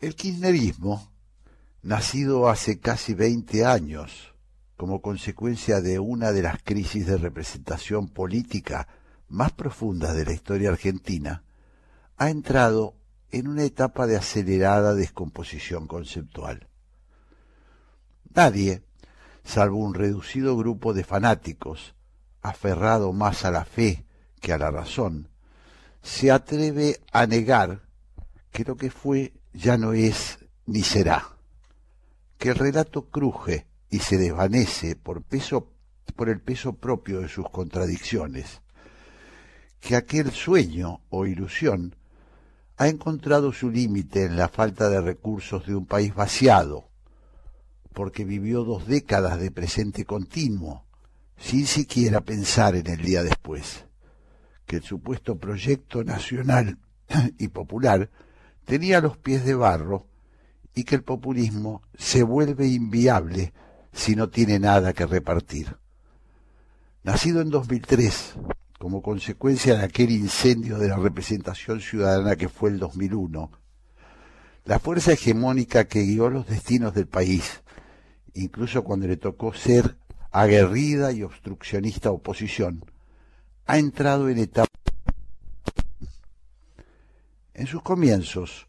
El kirchnerismo, nacido hace casi 20 años como consecuencia de una de las crisis de representación política más profundas de la historia argentina, ha entrado en una etapa de acelerada descomposición conceptual. Nadie, salvo un reducido grupo de fanáticos, aferrado más a la fe que a la razón, se atreve a negar que lo que fue ya no es ni será, que el relato cruje y se desvanece por peso por el peso propio de sus contradicciones, que aquel sueño o ilusión ha encontrado su límite en la falta de recursos de un país vaciado, porque vivió dos décadas de presente continuo, sin siquiera pensar en el día después, que el supuesto proyecto nacional y popular tenía los pies de barro y que el populismo se vuelve inviable si no tiene nada que repartir. Nacido en 2003, como consecuencia de aquel incendio de la representación ciudadana que fue el 2001, la fuerza hegemónica que guió los destinos del país, incluso cuando le tocó ser aguerrida y obstruccionista oposición, ha entrado en etapa. En sus comienzos,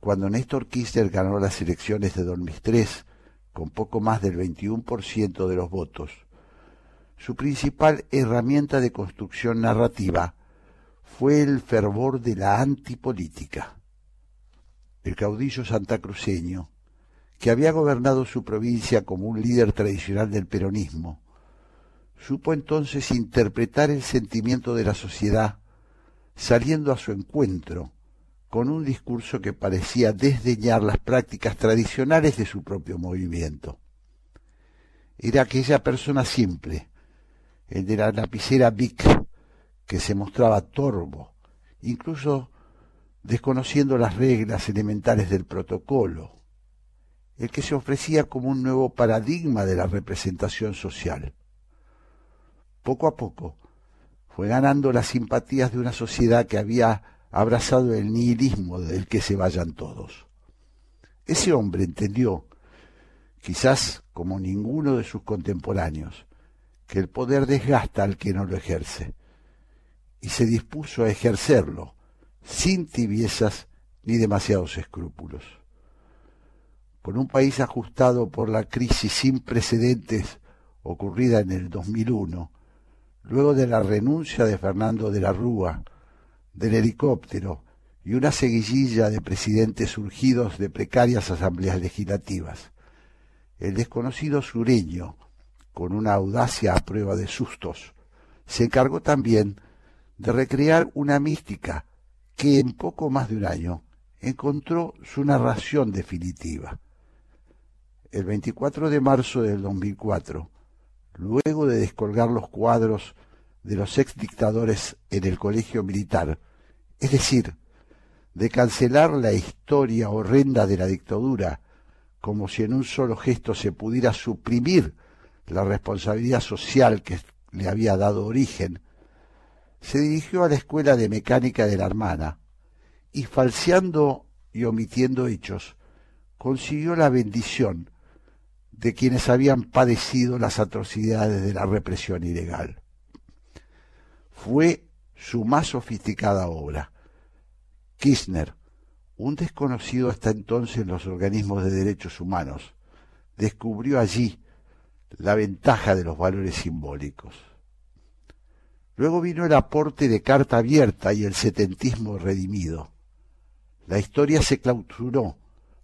cuando Néstor Kirchner ganó las elecciones de 2003 con poco más del 21% de los votos, su principal herramienta de construcción narrativa fue el fervor de la antipolítica. El caudillo santacruceño, que había gobernado su provincia como un líder tradicional del peronismo, supo entonces interpretar el sentimiento de la sociedad, saliendo a su encuentro con un discurso que parecía desdeñar las prácticas tradicionales de su propio movimiento. Era aquella persona simple, el de la lapicera Vic, que se mostraba torvo, incluso desconociendo las reglas elementales del protocolo, el que se ofrecía como un nuevo paradigma de la representación social. Poco a poco fue ganando las simpatías de una sociedad que había abrazado el nihilismo del que se vayan todos. Ese hombre entendió, quizás como ninguno de sus contemporáneos, que el poder desgasta al que no lo ejerce, y se dispuso a ejercerlo sin tibiezas ni demasiados escrúpulos con un país ajustado por la crisis sin precedentes ocurrida en el 2001, luego de la renuncia de Fernando de la Rúa, del helicóptero y una seguidilla de presidentes surgidos de precarias asambleas legislativas. El desconocido sureño, con una audacia a prueba de sustos, se encargó también de recrear una mística que en poco más de un año encontró su narración definitiva el 24 de marzo del 2004, luego de descolgar los cuadros de los ex dictadores en el colegio militar, es decir, de cancelar la historia horrenda de la dictadura, como si en un solo gesto se pudiera suprimir la responsabilidad social que le había dado origen, se dirigió a la escuela de mecánica de la hermana y falseando y omitiendo hechos, consiguió la bendición de quienes habían padecido las atrocidades de la represión ilegal. Fue su más sofisticada obra. Kirchner, un desconocido hasta entonces en los organismos de derechos humanos, descubrió allí la ventaja de los valores simbólicos. Luego vino el aporte de carta abierta y el setentismo redimido. La historia se clausuró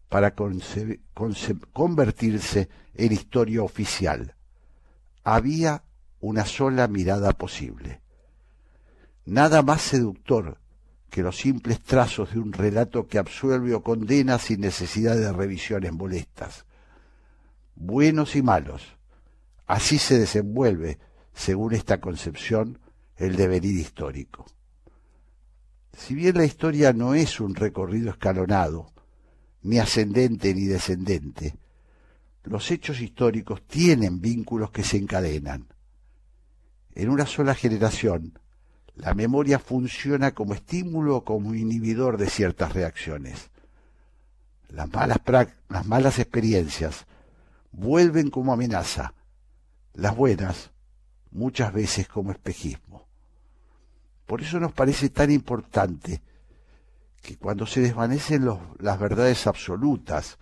para convertirse en historia oficial. Había una sola mirada posible. Nada más seductor que los simples trazos de un relato que absuelve o condena sin necesidad de revisiones molestas. Buenos y malos. Así se desenvuelve, según esta concepción, el devenir histórico. Si bien la historia no es un recorrido escalonado, ni ascendente ni descendente. Los hechos históricos tienen vínculos que se encadenan. En una sola generación, la memoria funciona como estímulo o como inhibidor de ciertas reacciones. Las malas, las malas experiencias vuelven como amenaza, las buenas muchas veces como espejismo. Por eso nos parece tan importante que cuando se desvanecen las verdades absolutas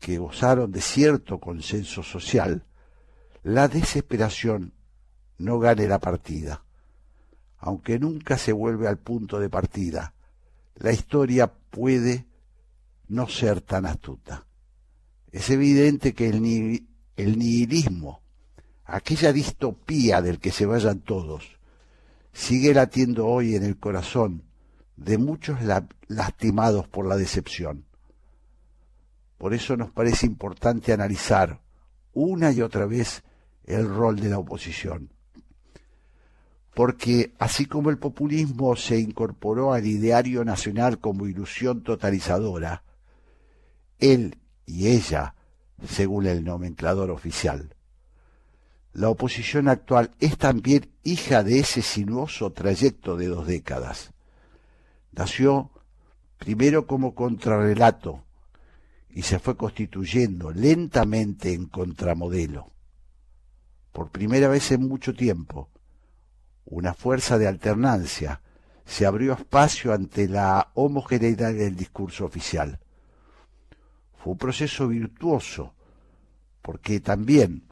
que gozaron de cierto consenso social, la desesperación no gane la partida. Aunque nunca se vuelve al punto de partida, la historia puede no ser tan astuta. Es evidente que el, nihilismo, aquella distopía del que se vayan todos, sigue latiendo hoy en el corazón de muchos lastimados por la decepción. Por eso nos parece importante analizar una y otra vez el rol de la oposición. Porque así como el populismo se incorporó al ideario nacional como ilusión totalizadora, él y ella, según el nomenclador oficial, la oposición actual es también hija de ese sinuoso trayecto de dos décadas. Nació primero como contrarrelato y se fue constituyendo lentamente en contramodelo. Por primera vez en mucho tiempo, una fuerza de alternancia se abrió espacio ante la homogeneidad del discurso oficial. Fue un proceso virtuoso, porque también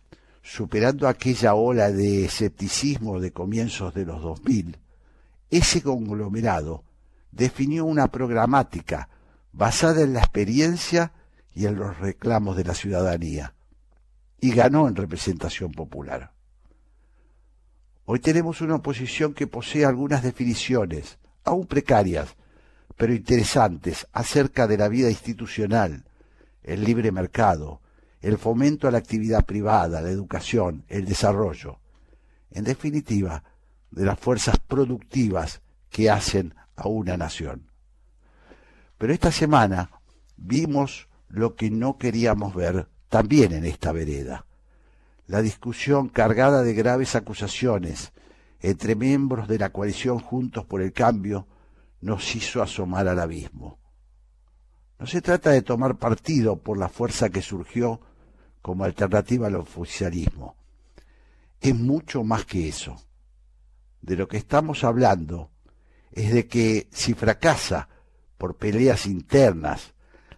superando aquella ola de escepticismo de comienzos de los 2000, ese conglomerado definió una programática basada en la experiencia y en los reclamos de la ciudadanía, y ganó en representación popular. Hoy tenemos una oposición que posee algunas definiciones, aún precarias, pero interesantes, acerca de la vida institucional, el libre mercado, el fomento a la actividad privada, la educación, el desarrollo, en definitiva, de las fuerzas productivas que hacen a una nación. Pero esta semana vimos lo que no queríamos ver también en esta vereda, la discusión cargada de graves acusaciones entre miembros de la coalición Juntos por el Cambio nos hizo asomar al abismo. No se trata de tomar partido por la fuerza que surgió como alternativa al oficialismo. Es mucho más que eso. De lo que estamos hablando es de que si fracasa por peleas internas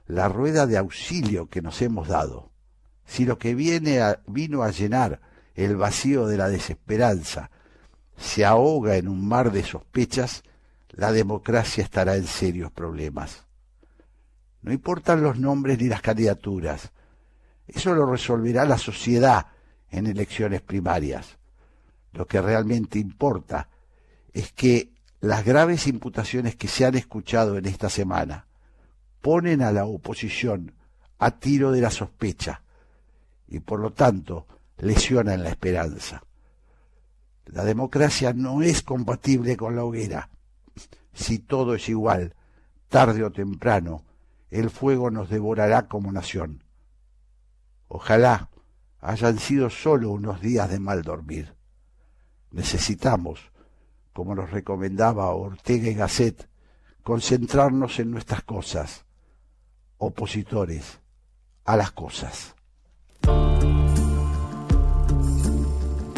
la rueda de auxilio que nos hemos dado, si lo que viene vino a llenar el vacío de la desesperanza se ahoga en un mar de sospechas, la democracia estará en serios problemas. No importan los nombres ni las candidaturas, eso lo resolverá la sociedad en elecciones primarias. Lo que realmente importa es que las graves imputaciones que se han escuchado en esta semana ponen a la oposición a tiro de la sospecha y por lo tanto lesionan la esperanza. La democracia no es compatible con la hoguera. Si todo es igual, tarde o temprano, el fuego nos devorará como nación. Ojalá hayan sido solo unos días de mal dormir. Necesitamos, como nos recomendaba Ortega y Gasset, concentrarnos en nuestras cosas, opositores a las cosas.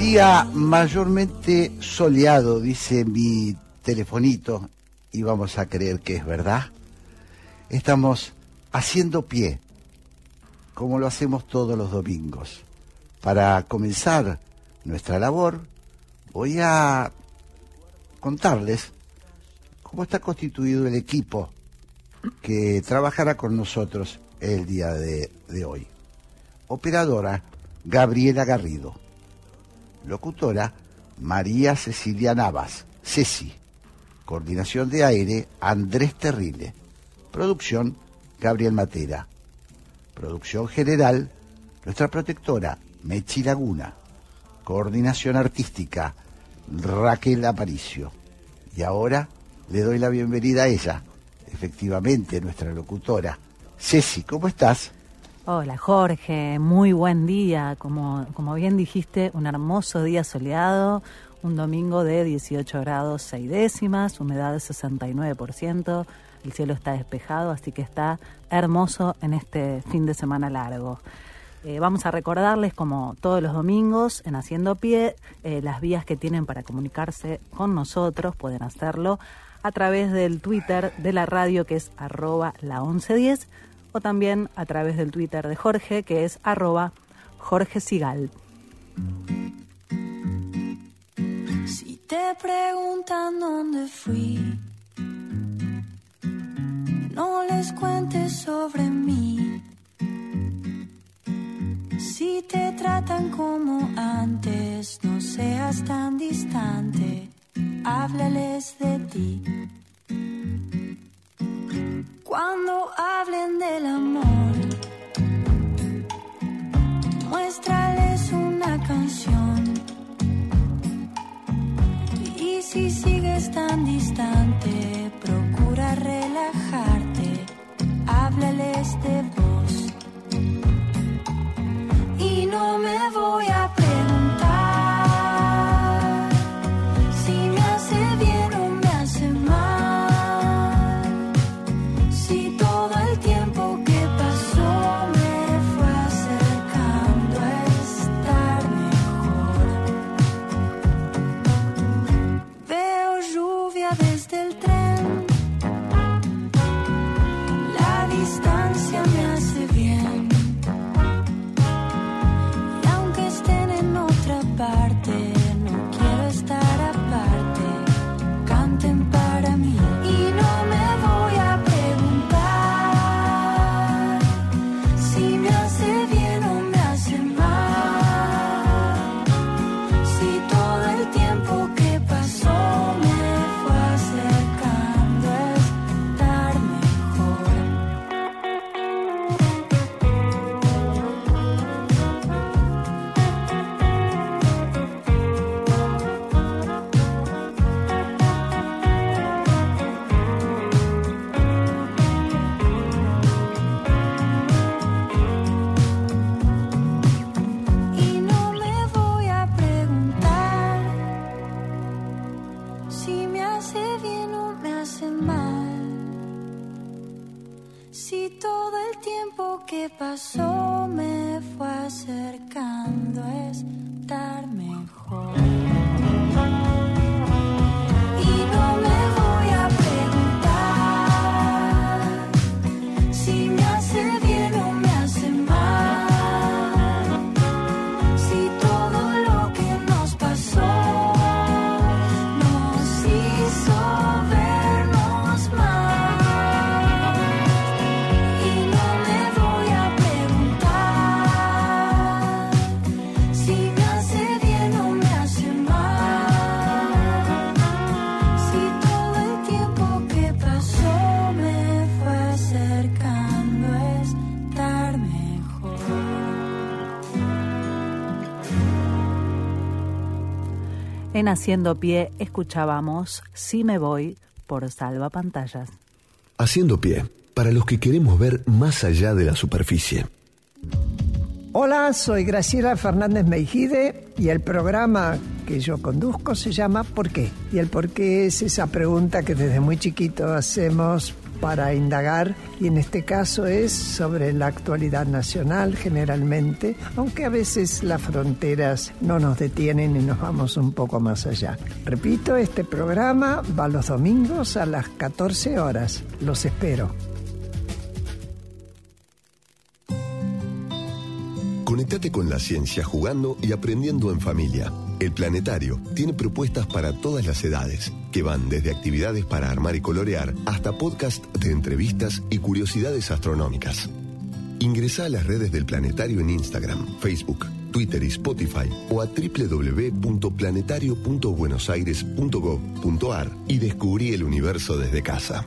Día mayormente soleado, dice mi telefonito, y vamos a creer que es verdad. Estamos haciendo pie, como lo hacemos todos los domingos. Para comenzar nuestra labor, voy a contarles cómo está constituido el equipo que trabajará con nosotros el día de, de hoy. Operadora Gabriela Garrido. Locutora, María Cecilia Navas, Ceci. Coordinación de aire, Andrés Terrile. Producción, Gabriel Matera. Producción general, nuestra protectora, Mechi Laguna. Coordinación artística, Raquel Aparicio. Y ahora le doy la bienvenida a ella, efectivamente nuestra locutora. Ceci, ¿cómo estás? Hola Jorge, muy buen día. Como, como bien dijiste, un hermoso día soleado, un domingo de 18 grados 6 décimas, humedad de 69%, el cielo está despejado, así que está hermoso en este fin de semana largo. Eh, vamos a recordarles, como todos los domingos, en Haciendo Pie, eh, las vías que tienen para comunicarse con nosotros, pueden hacerlo a través del Twitter de la radio, que es arroba la 1110, o también a través del Twitter de Jorge, que es arroba Jorge Sigal. Si te preguntan dónde fui, no les cuentes sobre mí. Si te tratan como antes, no seas tan distante, háblales de ti. Cuando hablen del amor, muéstrales una canción. Y si sigues tan distante, procura relajarte, háblales de vos. Y no me voy a En Haciendo Pie escuchábamos Si me voy por Salva Pantallas. Haciendo pie, para los que queremos ver más allá de la superficie. Hola, soy Graciela Fernández Meijide y el programa que yo conduzco se llama ¿Por qué? Y el por qué es esa pregunta que desde muy chiquito hacemos para indagar y en este caso es sobre la actualidad nacional generalmente, aunque a veces las fronteras no nos detienen y nos vamos un poco más allá. Repito, este programa va los domingos a las 14 horas. Los espero. Conectate con la ciencia jugando y aprendiendo en familia. El Planetario tiene propuestas para todas las edades, que van desde actividades para armar y colorear hasta podcast de entrevistas y curiosidades astronómicas. Ingresa a las redes del Planetario en Instagram, Facebook, Twitter y Spotify o a www.planetario.buenosaires.gov.ar y descubrí el universo desde casa.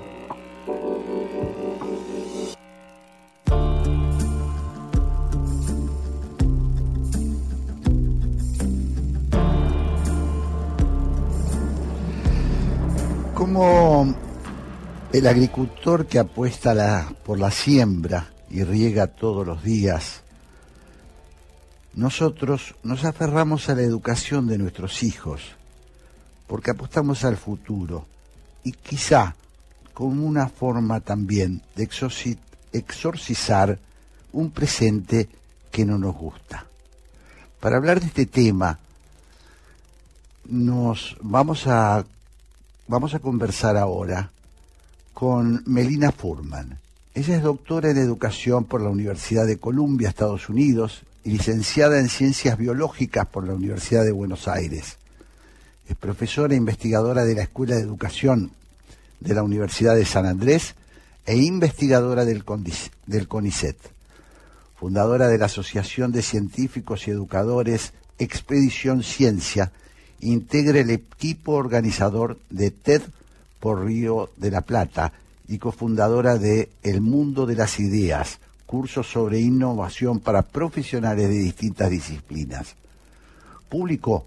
El agricultor que apuesta la- por la siembra y riega todos los días, nosotros nos aferramos a la educación de nuestros hijos, porque apostamos al futuro y quizá como una forma también de exorci- exorcizar un presente que no nos gusta. Para hablar de este tema, nos vamos a vamos a conversar ahora con Melina Furman. Ella es doctora en educación por la Universidad de Columbia, Estados Unidos, y licenciada en ciencias biológicas por la Universidad de Buenos Aires. Es profesora e investigadora de la Escuela de Educación de la Universidad de San Andrés e investigadora del, del CONICET. Fundadora de la Asociación de Científicos y Educadores Expedición Ciencia, integra el equipo organizador de TED por Río de la Plata y cofundadora de El Mundo de las Ideas, cursos sobre innovación para profesionales de distintas disciplinas. Publicó,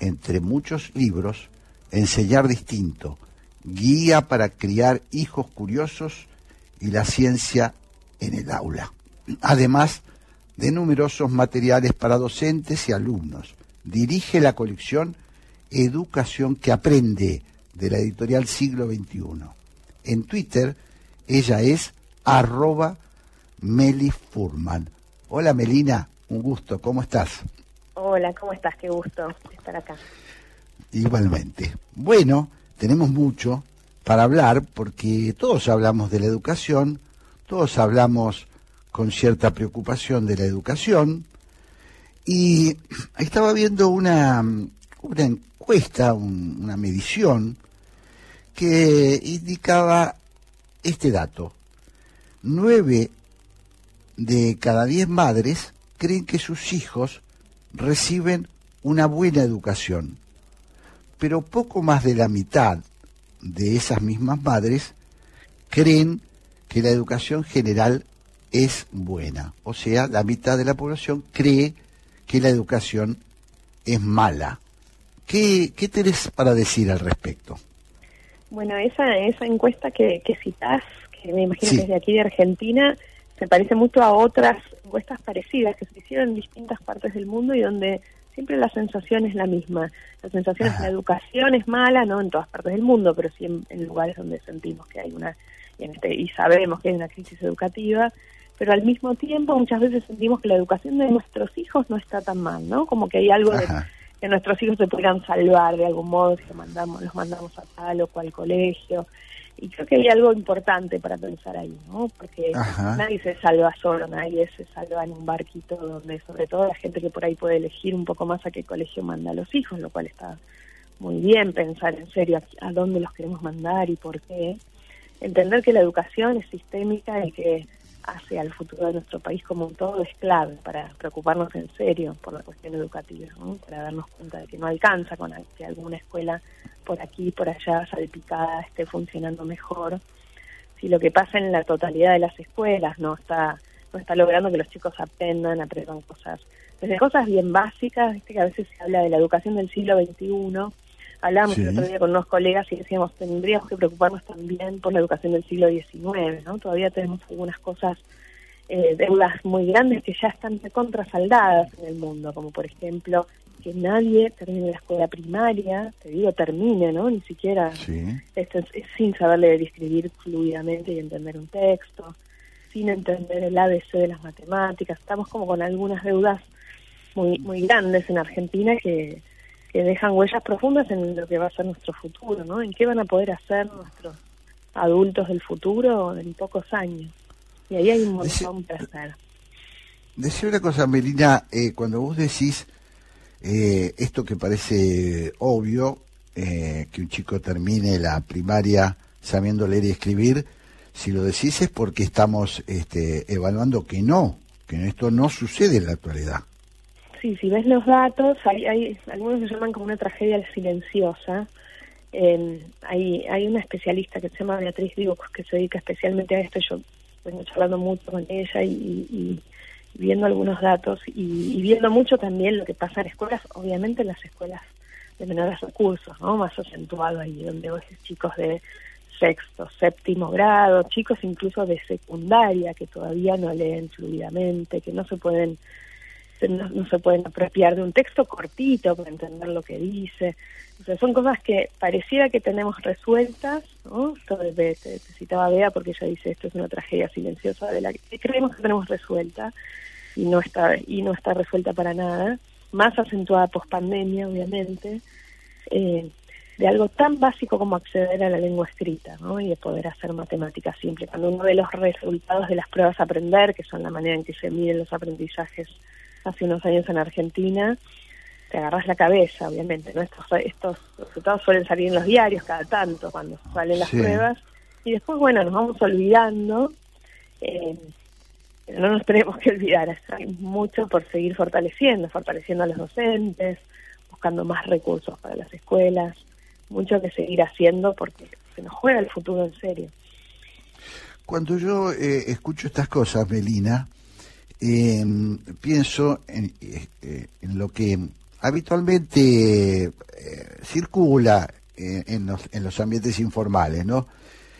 entre muchos libros, Enseñar Distinto, Guía para criar hijos curiosos y la ciencia en el aula. Además de numerosos materiales para docentes y alumnos. Dirige la colección Educación que Aprende de la editorial Siglo XXI. En Twitter ella es arroba Meli Furman. Hola Melina, un gusto, ¿cómo estás? Hola, ¿cómo estás? Qué gusto estar acá. Igualmente. Bueno, tenemos mucho para hablar porque todos hablamos de la educación, todos hablamos con cierta preocupación de la educación y estaba viendo una, una encuesta, un- una medición que indicaba este dato. Nueve de cada diez madres creen que sus hijos reciben una buena educación pero poco más de la mitad de esas mismas madres creen que la educación general es buena. O sea, la mitad de la población cree que la educación es mala. ¿Qué, qué tenés para decir al respecto? Bueno, esa, esa encuesta que, que citás, que me imagino Sí. que es de aquí de Argentina, se parece mucho a otras encuestas parecidas que se hicieron en distintas partes del mundo y donde siempre la sensación es la misma. La sensación es que la educación es mala, no en todas partes del mundo, pero sí en, en lugares donde sentimos que hay una, y, en este, y sabemos que hay una crisis educativa, pero al mismo tiempo muchas veces sentimos que la educación de nuestros hijos no está tan mal, ¿no? Como que hay algo de, que nuestros hijos se pudieran salvar de algún modo si los mandamos, los mandamos a tal o cual colegio. Y creo que hay algo importante para pensar ahí, ¿no? Porque Ajá. nadie se salva solo, nadie se salva en un barquito donde, sobre todo la gente que por ahí puede elegir un poco más a qué colegio manda a los hijos, lo cual está muy bien pensar en serio a, a dónde los queremos mandar y por qué. Entender que la educación es sistémica y que hace al futuro de nuestro país como un todo es clave para preocuparnos en serio por la cuestión educativa, ¿no? para darnos cuenta de que no alcanza con que alguna escuela por aquí, por allá, salpicada, esté funcionando mejor. Si lo que pasa en la totalidad de las escuelas no está no está logrando que los chicos aprendan, aprendan cosas, desde cosas bien básicas, viste que a veces se habla de la educación del siglo XXI, hablábamos Sí. el otro día con unos colegas y decíamos, tendríamos que preocuparnos también por la educación del siglo XIX, ¿no? Todavía tenemos algunas cosas, eh, deudas muy grandes que ya están contrasaldadas en el mundo, como por ejemplo que nadie termine la escuela primaria, te digo termine, ¿no? Ni siquiera Sí. esto es, es sin saber leer y escribir fluidamente y entender un texto, sin entender el ABC de las matemáticas. Estamos como con algunas deudas muy muy grandes en Argentina que, que dejan huellas profundas en lo que va a ser nuestro futuro, ¿no? En qué van a poder hacer nuestros adultos del futuro en pocos años. Y ahí hay un montón que hacer. Decía una cosa, Melina, eh, cuando vos decís eh, esto que parece obvio, eh, que un chico termine la primaria sabiendo leer y escribir, si lo decís es porque estamos este, evaluando que no, que esto no sucede en la actualidad. Sí, si ves los datos, hay, hay algunos se llaman como una tragedia silenciosa. Eh, hay, hay una especialista que se llama Beatriz Dibux que se dedica especialmente a esto. Yo vengo charlando mucho con ella y, y- viendo algunos datos y, viendo mucho también lo que pasa en escuelas, obviamente en las escuelas de menores recursos, ¿no? Más acentuado ahí, donde vos chicos de sexto, séptimo grado, chicos incluso de secundaria que todavía no leen fluidamente, que no se pueden no, no se pueden apropiar de un texto cortito para entender lo que dice. O sea, son cosas que pareciera que tenemos resueltas, ¿no? De- te, te citaba Bea porque ella dice esto es una tragedia silenciosa de la que creemos que tenemos resuelta y no está y no está resuelta para nada, más acentuada post pandemia obviamente, eh, de algo tan básico como acceder a la lengua escrita, ¿no? Y de poder hacer matemáticas simple. Cuando uno ve los resultados de las pruebas aprender, que son la manera en que se miden los aprendizajes hace unos años en Argentina, te agarras la cabeza, obviamente, ¿no? Estos, estos resultados suelen salir en los diarios cada tanto cuando salen las Sí. pruebas y después, bueno, nos vamos olvidando, eh, pero no nos tenemos que olvidar, hay mucho por seguir fortaleciendo, fortaleciendo a los docentes, buscando más recursos para las escuelas, mucho que seguir haciendo porque se nos juega el futuro en serio. Cuando yo eh, escucho estas cosas, Melina, eh, pienso en, eh, en lo que habitualmente eh, circula eh, en, los, en los ambientes informales, ¿no?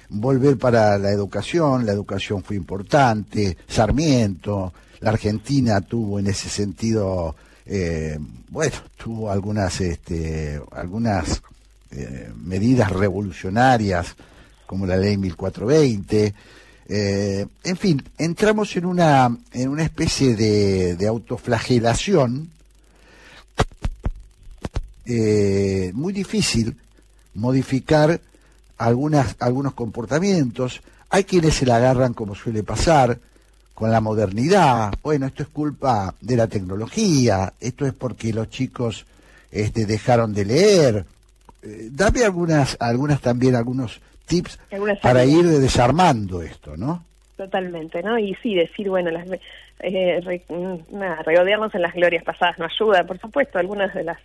Volver para la educación, la educación fue importante, Sarmiento, la Argentina tuvo en ese sentido, eh, bueno, tuvo algunas, este, algunas medidas revolucionarias como la ley 1420. Eh, en fin, entramos en una, en una especie de, de autoflagelación eh, muy difícil modificar algunas, algunos comportamientos. Hay quienes se la agarran como suele pasar con la modernidad. Bueno, esto es culpa de la tecnología, esto es porque los chicos este, dejaron de leer. Eh, dame algunas, algunas también, algunos tips para ir desarmando esto, ¿no? Totalmente, ¿no? Y sí, decir, bueno, las, eh, re- nada, regodearnos en las glorias pasadas no ayuda, por supuesto, algunas de las...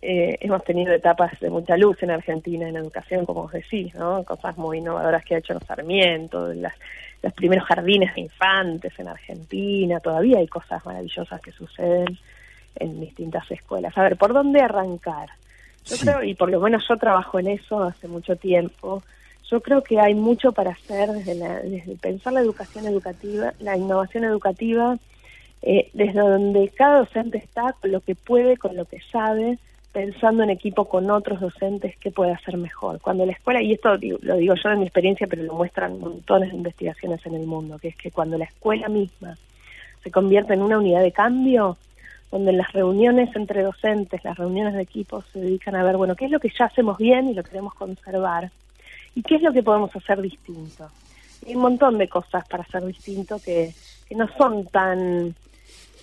eh, hemos tenido etapas de mucha luz en Argentina en educación, como vos decís, ¿no? Cosas muy innovadoras que ha hecho Sarmiento, las, los primeros jardines de infantes en Argentina, todavía hay cosas maravillosas que suceden en distintas escuelas. A ver, ¿por dónde arrancar? Yo Sí. creo, y por lo menos yo trabajo en eso hace mucho tiempo, yo creo que hay mucho para hacer desde, la- desde pensar la educación educativa, la innovación educativa, eh, desde donde cada docente está, lo que puede, con lo que sabe, pensando en equipo con otros docentes que puede hacer mejor. Cuando la escuela, y esto lo digo yo de mi experiencia, pero lo muestran montones de investigaciones en el mundo, que es que cuando la escuela misma se convierte en una unidad de cambio, donde las reuniones entre docentes, las reuniones de equipos se dedican a ver, bueno, qué es lo que ya hacemos bien y lo queremos conservar, y qué es lo que podemos hacer distinto. Hay un montón de cosas para hacer distinto que, que no son tan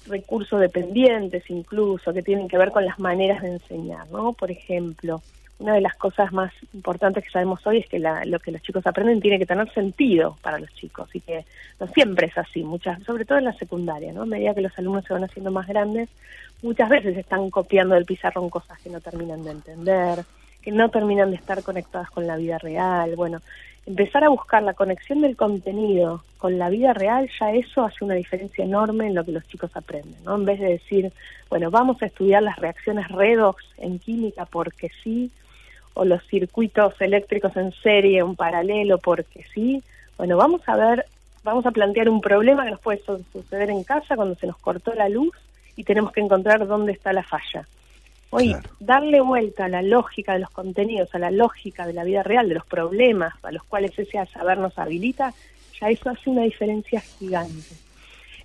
recursos dependientes incluso, que tienen que ver con las maneras de enseñar, ¿no? Por ejemplo, una de las cosas más importantes que sabemos hoy es que la- lo que los chicos aprenden tiene que tener sentido para los chicos y que no siempre es así, muchas, sobre todo en la secundaria, ¿no? A medida que los alumnos se van haciendo más grandes, muchas veces están copiando del pizarrón cosas que no terminan de entender, que no terminan de estar conectadas con la vida real. Bueno, empezar a buscar la conexión del contenido con la vida real, ya eso hace una diferencia enorme en lo que los chicos aprenden, ¿no? En vez de decir, bueno, vamos a estudiar las reacciones redox en química porque sí, o los circuitos eléctricos en serie, un paralelo porque sí, bueno, vamos a ver, vamos a plantear un problema que nos puede su- suceder en casa cuando se nos cortó la luz y tenemos que encontrar dónde está la falla. Hoy, Claro. darle vuelta a la lógica de los contenidos, a la lógica de la vida real, de los problemas a los cuales ese saber nos habilita, ya eso hace una diferencia gigante.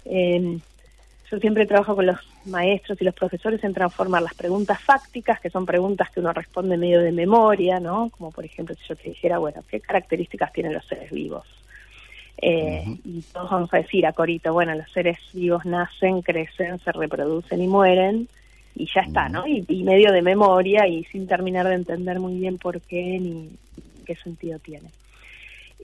Eh, yo siempre trabajo con los maestros y los profesores en transformar las preguntas fácticas, que son preguntas que uno responde medio de memoria, ¿no? Como por ejemplo, si yo te dijera, bueno, ¿qué características tienen los seres vivos? Eh, Y todos vamos a decir a Corito, bueno, los seres vivos nacen, crecen, se reproducen y mueren, y ya está, ¿no? Y, y medio de memoria y sin terminar de entender muy bien por qué ni qué sentido tiene.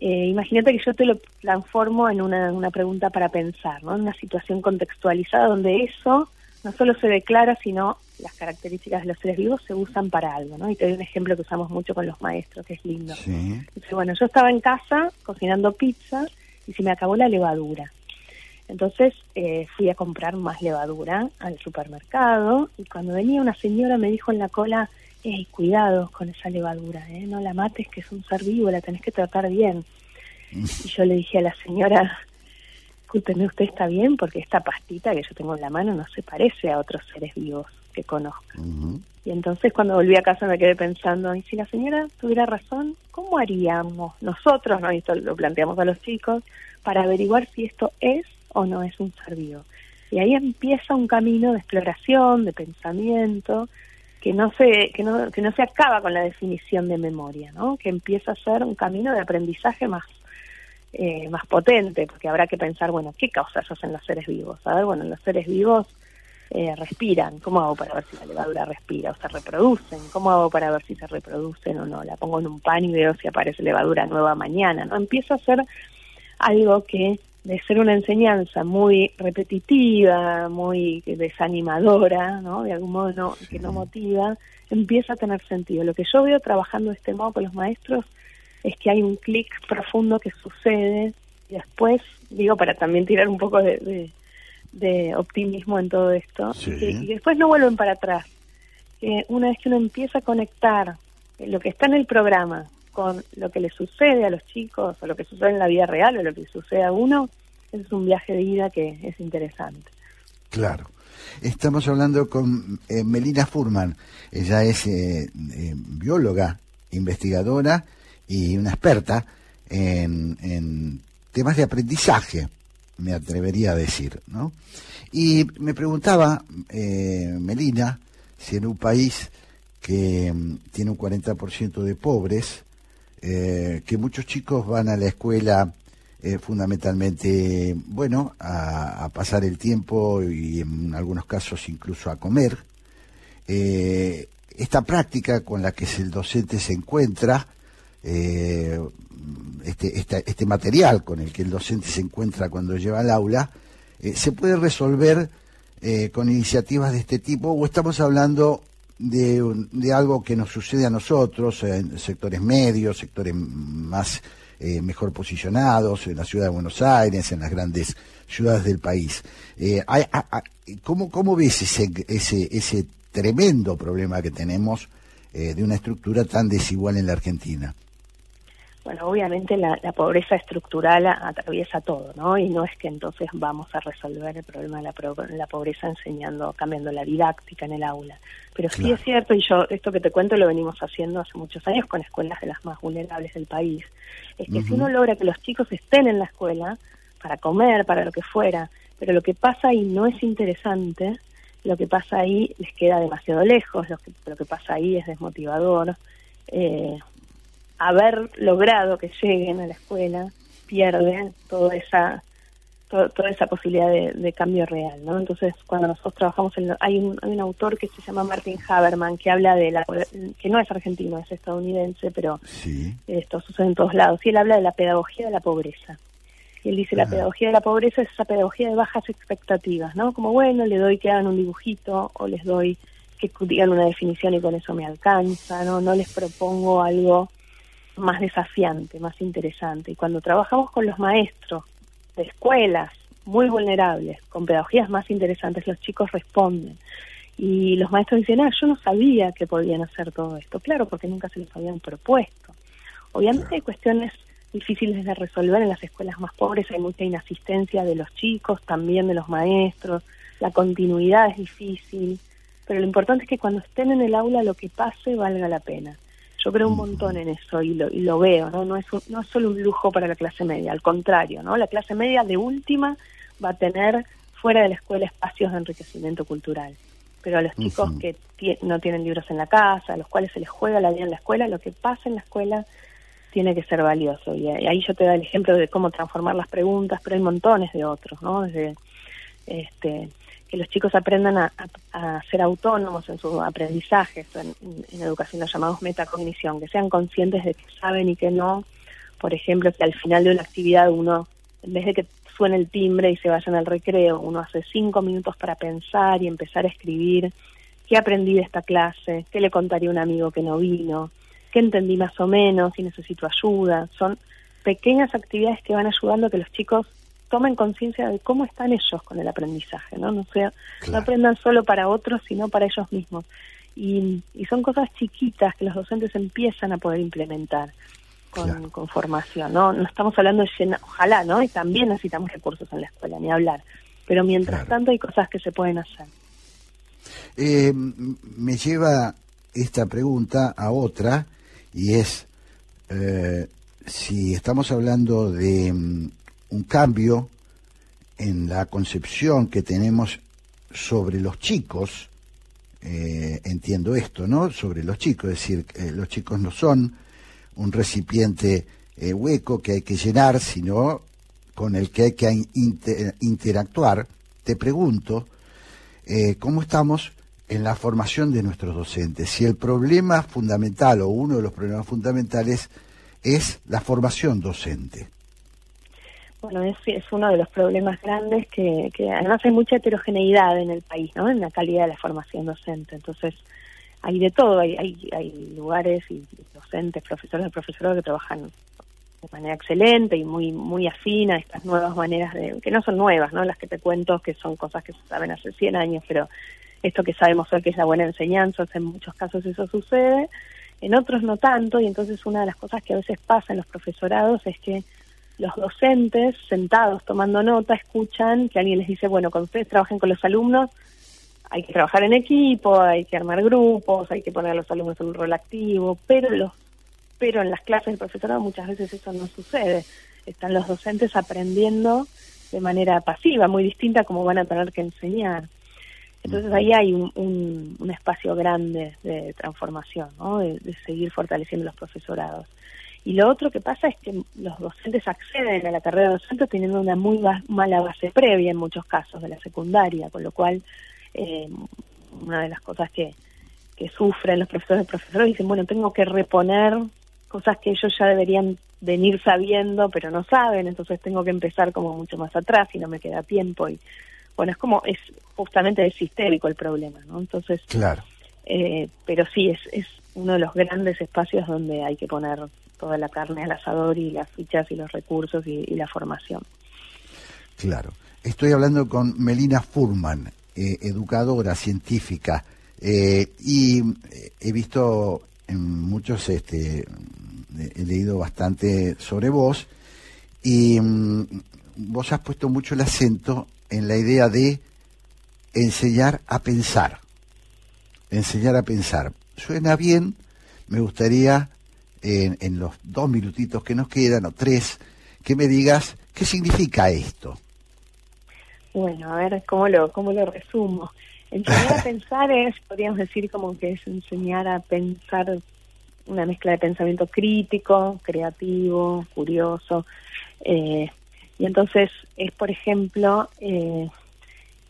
Eh, imagínate que yo te lo transformo en una, una pregunta para pensar, ¿no? En una situación contextualizada donde eso no solo se declara, sino las características de los seres vivos se usan para algo, ¿no? Y te doy un ejemplo que usamos mucho con los maestros, que es lindo. Sí. Dice, bueno, yo estaba en casa cocinando pizza y se me acabó la levadura. Entonces eh, fui a comprar más levadura al supermercado y cuando venía una señora me dijo en la cola, hey, cuidado con esa levadura, ¿eh? no la mates que es un ser vivo, la tenés que tratar bien. Y yo le dije a la señora, discúlpeme, usted está bien porque esta pastita que yo tengo en la mano no se parece a otros seres vivos que conozca. Ujú. Y entonces cuando volví a casa me quedé pensando, y si la señora tuviera razón, ¿cómo haríamos nosotros, no? y esto lo planteamos a los chicos, para averiguar si esto es o no es un ser vivo? Y ahí empieza un camino de exploración, de pensamiento, que no se, que no, que no se acaba con la definición de memoria, ¿no? que empieza a ser un camino de aprendizaje más eh, más potente, porque habrá que pensar, bueno, ¿qué causas hacen los seres vivos? A ver, bueno, los seres vivos eh, respiran. ¿Cómo hago para ver si la levadura respira? O se reproducen. ¿Cómo hago para ver si se reproducen o no? La pongo en un pan y veo si aparece levadura nueva mañana. ¿no? Empieza a ser algo que de ser una enseñanza muy repetitiva, muy desanimadora, ¿no? de algún modo no, que no motiva, empieza a tener sentido. Lo que yo veo trabajando de este modo con los maestros es que hay un clic profundo que sucede y después, digo, para también tirar un poco de, de, de optimismo en todo esto, Sí. y después no vuelven para atrás. Que una vez que uno empieza a conectar lo que está en el programa con lo que le sucede a los chicos, o lo que sucede en la vida real, o lo que sucede a uno, es un viaje de vida que es interesante. Claro. Estamos hablando con eh, Melina Furman. Ella es eh, eh, bióloga, investigadora y una experta en, en temas de aprendizaje, me atrevería a decir, ¿no? Y me preguntaba, eh, Melina, si en un país que mm, tiene un 40% de pobres, eh, que muchos chicos van a la escuela eh, fundamentalmente, bueno, a, pasar el tiempo y en algunos casos incluso a comer. Eh, esta práctica con la que el docente se encuentra, este, este material con el que el docente se encuentra cuando lleva al aula, se puede resolver con iniciativas de este tipo o estamos hablando de, de algo que nos sucede a nosotros en sectores medios, sectores más eh, mejor posicionados, en la ciudad de Buenos Aires, en las grandes ciudades del país. Eh, ¿cómo, ¿Cómo ves ese, ese, ese tremendo problema que tenemos eh, de una estructura tan desigual en la Argentina? Bueno, obviamente la, la pobreza estructural a- atraviesa todo, ¿no? Y no es que entonces vamos a resolver el problema de la, pro- la pobreza enseñando, cambiando la didáctica en el aula. Pero sí es cierto, y yo esto que te cuento lo venimos haciendo hace muchos años con escuelas de las más vulnerables del país, es que si uno logra que los chicos estén en la escuela para comer, para lo que fuera, pero lo que pasa ahí no es interesante, lo que pasa ahí les queda demasiado lejos, lo que, lo que pasa ahí es desmotivador. Eh, haber logrado que lleguen a la escuela pierde toda esa to- toda esa posibilidad de, de cambio real, ¿no? Entonces, cuando nosotros trabajamos, en, lo- hay, un, hay un autor que se llama Martin Haberman que habla de la que no es argentino, es estadounidense, pero Sí. esto sucede en todos lados. Y él habla de la pedagogía de la pobreza. Y él dice, la pedagogía de la pobreza es esa pedagogía de bajas expectativas, ¿no? Como, bueno, le doy que hagan un dibujito o les doy que digan una definición y con eso me alcanza, ¿no? No les propongo algo más desafiante, más interesante. Y cuando trabajamos con los maestros de escuelas muy vulnerables, con pedagogías más interesantes, los chicos responden. Y los maestros dicen, ah, yo no sabía que podían hacer todo esto. Claro, porque nunca se les habían propuesto. Obviamente hay cuestiones difíciles de resolver en las escuelas más pobres, hay mucha inasistencia de los chicos, también de los maestros, la continuidad es difícil, pero lo importante es que cuando estén en el aula lo que pase valga la pena. Yo creo un montón en eso y lo, y lo veo, ¿no? No es, un- no es solo un lujo para la clase media, al contrario, ¿no? La clase media de última va a tener fuera de la escuela espacios de enriquecimiento cultural. Pero a los chicos que no tienen libros en la casa, a los cuales se les juega la vida en la escuela, lo que pasa en la escuela tiene que ser valioso. Y ahí ahí yo te doy el ejemplo de cómo transformar las preguntas, pero hay montones de otros, ¿no? Desde este, que los chicos aprendan a, a- ser autónomos en su aprendizaje, en, educación lo llamamos metacognición, que sean conscientes de que saben y que no. Por ejemplo, que al final de una actividad uno, en vez de que suene el timbre y se vayan al recreo, uno hace cinco minutos para pensar y empezar a escribir qué aprendí de esta clase, qué le contaría a un amigo que no vino, qué entendí más o menos, si necesito ayuda. Son pequeñas actividades que van ayudando a que los chicos tomen conciencia de cómo están ellos con el aprendizaje, ¿no? No, sea, no aprendan solo para otros, sino para ellos mismos. Y, y son cosas chiquitas que los docentes empiezan a poder implementar con, Claro. con formación, ¿no? No estamos hablando de llenar, ojalá, ¿no? Y también necesitamos recursos en la escuela, ni hablar. Pero mientras Claro. tanto hay cosas que se pueden hacer. Eh, me lleva esta pregunta a otra y es eh, si estamos hablando de mm, un cambio en la concepción que tenemos sobre los chicos, eh, entiendo esto, ¿no? Sobre los chicos, es decir, eh, los chicos no son un recipiente eh, hueco que hay que llenar, sino con el que hay que inter- interactuar. Te pregunto, cómo estamos en la formación de nuestros docentes. Si el problema fundamental o uno de los problemas fundamentales es la formación docente. Bueno, es, es uno de los problemas grandes que, además hay mucha heterogeneidad en el país, ¿no? En la calidad de la formación docente. Entonces, hay de todo, hay, hay, hay lugares y docentes, profesores y profesoras que trabajan de manera excelente y muy muy afina a estas nuevas maneras de que no son nuevas, ¿no? Las que te cuento que son cosas que se saben hace 100 años, pero esto que sabemos hoy que es la buena enseñanza, en muchos casos eso sucede, en otros no tanto y entonces una de las cosas que a veces pasa en los profesorados es que los docentes sentados tomando nota escuchan que alguien les dice, bueno, cuando ustedes trabajen con los alumnos hay que trabajar en equipo, hay que armar grupos, hay que poner a los alumnos en un rol activo, pero los pero en las clases del profesorado muchas veces eso no sucede. Están los docentes aprendiendo de manera pasiva, muy distinta a como van a tener que enseñar. Entonces ahí hay un, un, un espacio grande de transformación, ¿no? de, de seguir fortaleciendo los profesorados. Y lo otro que pasa es que los docentes acceden a la carrera docente teniendo una muy ba- mala base previa en muchos casos de la secundaria, con lo cual eh, una de las cosas que, que sufren los profesores y profesores dicen, bueno, tengo que reponer cosas que ellos ya deberían venir sabiendo, pero no saben, entonces tengo que empezar como mucho más atrás y no me queda tiempo. Y bueno, es como, es justamente es sistémico el problema, ¿no? Entonces, Claro. eh, pero sí, es, es uno de los grandes espacios donde hay que poner toda la carne al asador y las fichas y los recursos y, la formación. Claro. Estoy hablando con Melina Furman, eh, educadora científica, eh, y eh, he visto en muchos, este, he leído bastante sobre vos, y mm, vos has puesto mucho el acento en la idea de enseñar a pensar. Enseñar a pensar. Suena bien, me gustaría en, en los dos minutitos que nos quedan, o tres, que me digas qué significa esto. Bueno, a ver, ¿cómo lo, cómo lo resumo? Enseñar a pensar es, podríamos decir, como que es enseñar a pensar una mezcla de pensamiento crítico, creativo, curioso. Eh, y entonces es, por ejemplo, eh,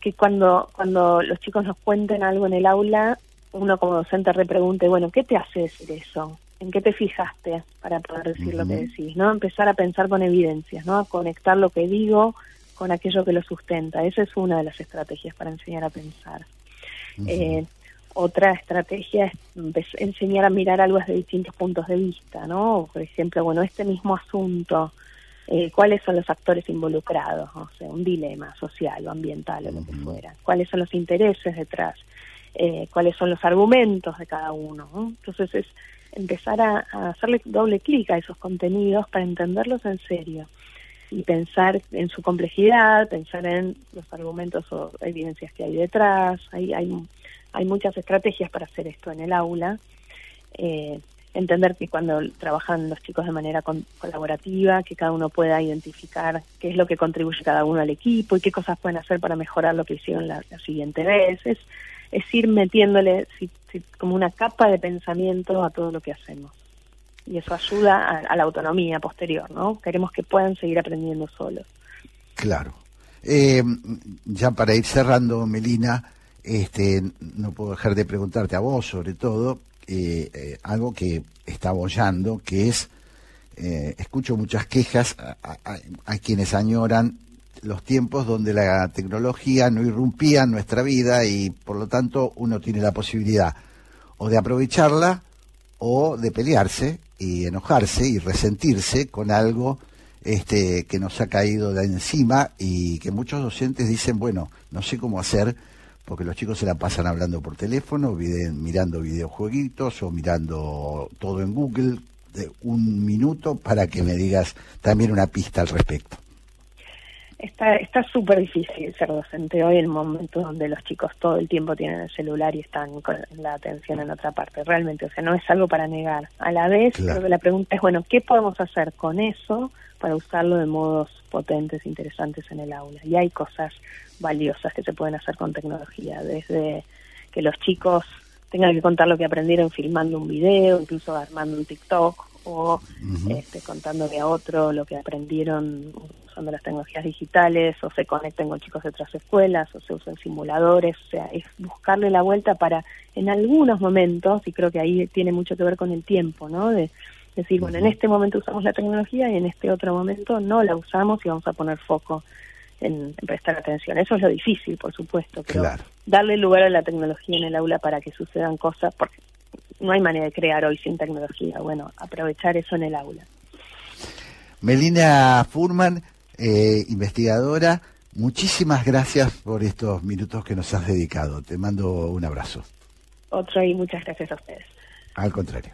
que cuando, cuando los chicos nos cuenten algo en el aula, uno como docente repregunte, bueno, ¿qué te hace decir eso? ¿En qué te fijaste para poder decir lo que decís? ¿no? Empezar a pensar con evidencias, ¿no? A conectar lo que digo con aquello que lo sustenta. Esa es una de las estrategias para enseñar a pensar. Eh, otra estrategia es enseñar a mirar algo desde distintos puntos de vista, ¿no? Por ejemplo, bueno, este mismo asunto, eh, ¿cuáles son los actores involucrados? O sea, un dilema social o ambiental o lo que fuera. ¿Cuáles son los intereses detrás? Eh, ¿Cuáles son los argumentos de cada uno? ¿no? Entonces es empezar a, hacerle doble clic a esos contenidos para entenderlos en serio y pensar en su complejidad, pensar en los argumentos o evidencias que hay detrás. Hay, hay, hay muchas estrategias para hacer esto en el aula. Eh, entender que cuando trabajan los chicos de manera con- colaborativa, que cada uno pueda identificar qué es lo que contribuye cada uno al equipo y qué cosas pueden hacer para mejorar lo que hicieron la, siguiente vez. Es, es ir metiéndole si- como una capa de pensamiento a todo lo que hacemos. Y eso ayuda a, a la autonomía posterior, ¿no? Queremos que puedan seguir aprendiendo solos. Claro. Eh, ya para ir cerrando, Melina, este, no puedo dejar de preguntarte a vos, sobre todo, eh, eh, algo que está bollando, que es, eh, escucho muchas quejas a, a- a quienes añoran los tiempos donde la tecnología no irrumpía en nuestra vida y por lo tanto uno tiene la posibilidad o de aprovecharla o de pelearse y enojarse y resentirse con algo este, que nos ha caído de encima y que muchos docentes dicen, bueno, no sé cómo hacer porque los chicos se la pasan hablando por teléfono, mirando videojueguitos o mirando todo en Google. De un minuto para que me digas también una pista al respecto. Está está súper difícil ser docente hoy en el momento donde los chicos todo el tiempo tienen el celular y están con la atención en otra parte. Realmente, o sea, no es algo para negar. A la vez, Claro. creo que la pregunta es, bueno, ¿qué podemos hacer con eso para usarlo de modos potentes, interesantes en el aula? Y hay cosas valiosas que se pueden hacer con tecnología, desde que los chicos tengan que contar lo que aprendieron filmando un video, incluso armando un TikTok o este, contándole a otro lo que aprendieron usando las tecnologías digitales o se conecten con chicos de otras escuelas o se usan simuladores, o sea, es buscarle la vuelta para en algunos momentos, y creo que ahí tiene mucho que ver con el tiempo, ¿no? De decir, bueno, en este momento usamos la tecnología y en este otro momento no la usamos y vamos a poner foco en, en prestar atención. Eso es lo difícil, por supuesto, pero Claro. darle lugar a la tecnología en el aula para que sucedan cosas, porque no hay manera de crear hoy sin tecnología. Bueno, aprovechar eso en el aula. Melina Furman, eh, investigadora, muchísimas gracias por estos minutos que nos has dedicado. Te mando un abrazo. Otro y muchas gracias a ustedes. Al contrario.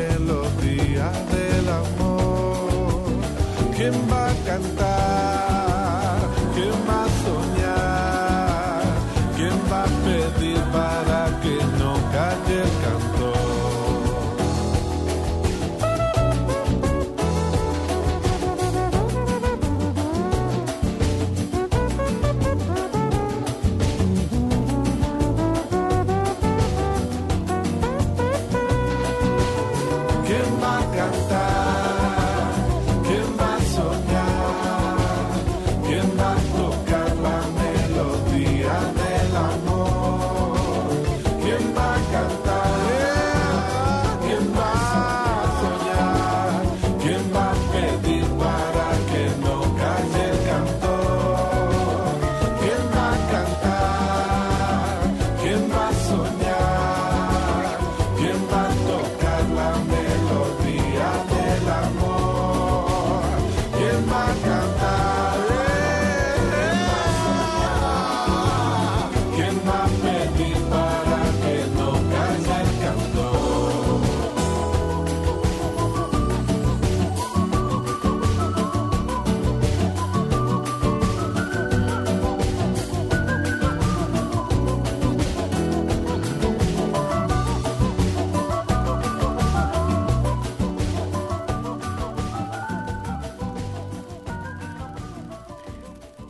del amor? ¿Quién va a cantar?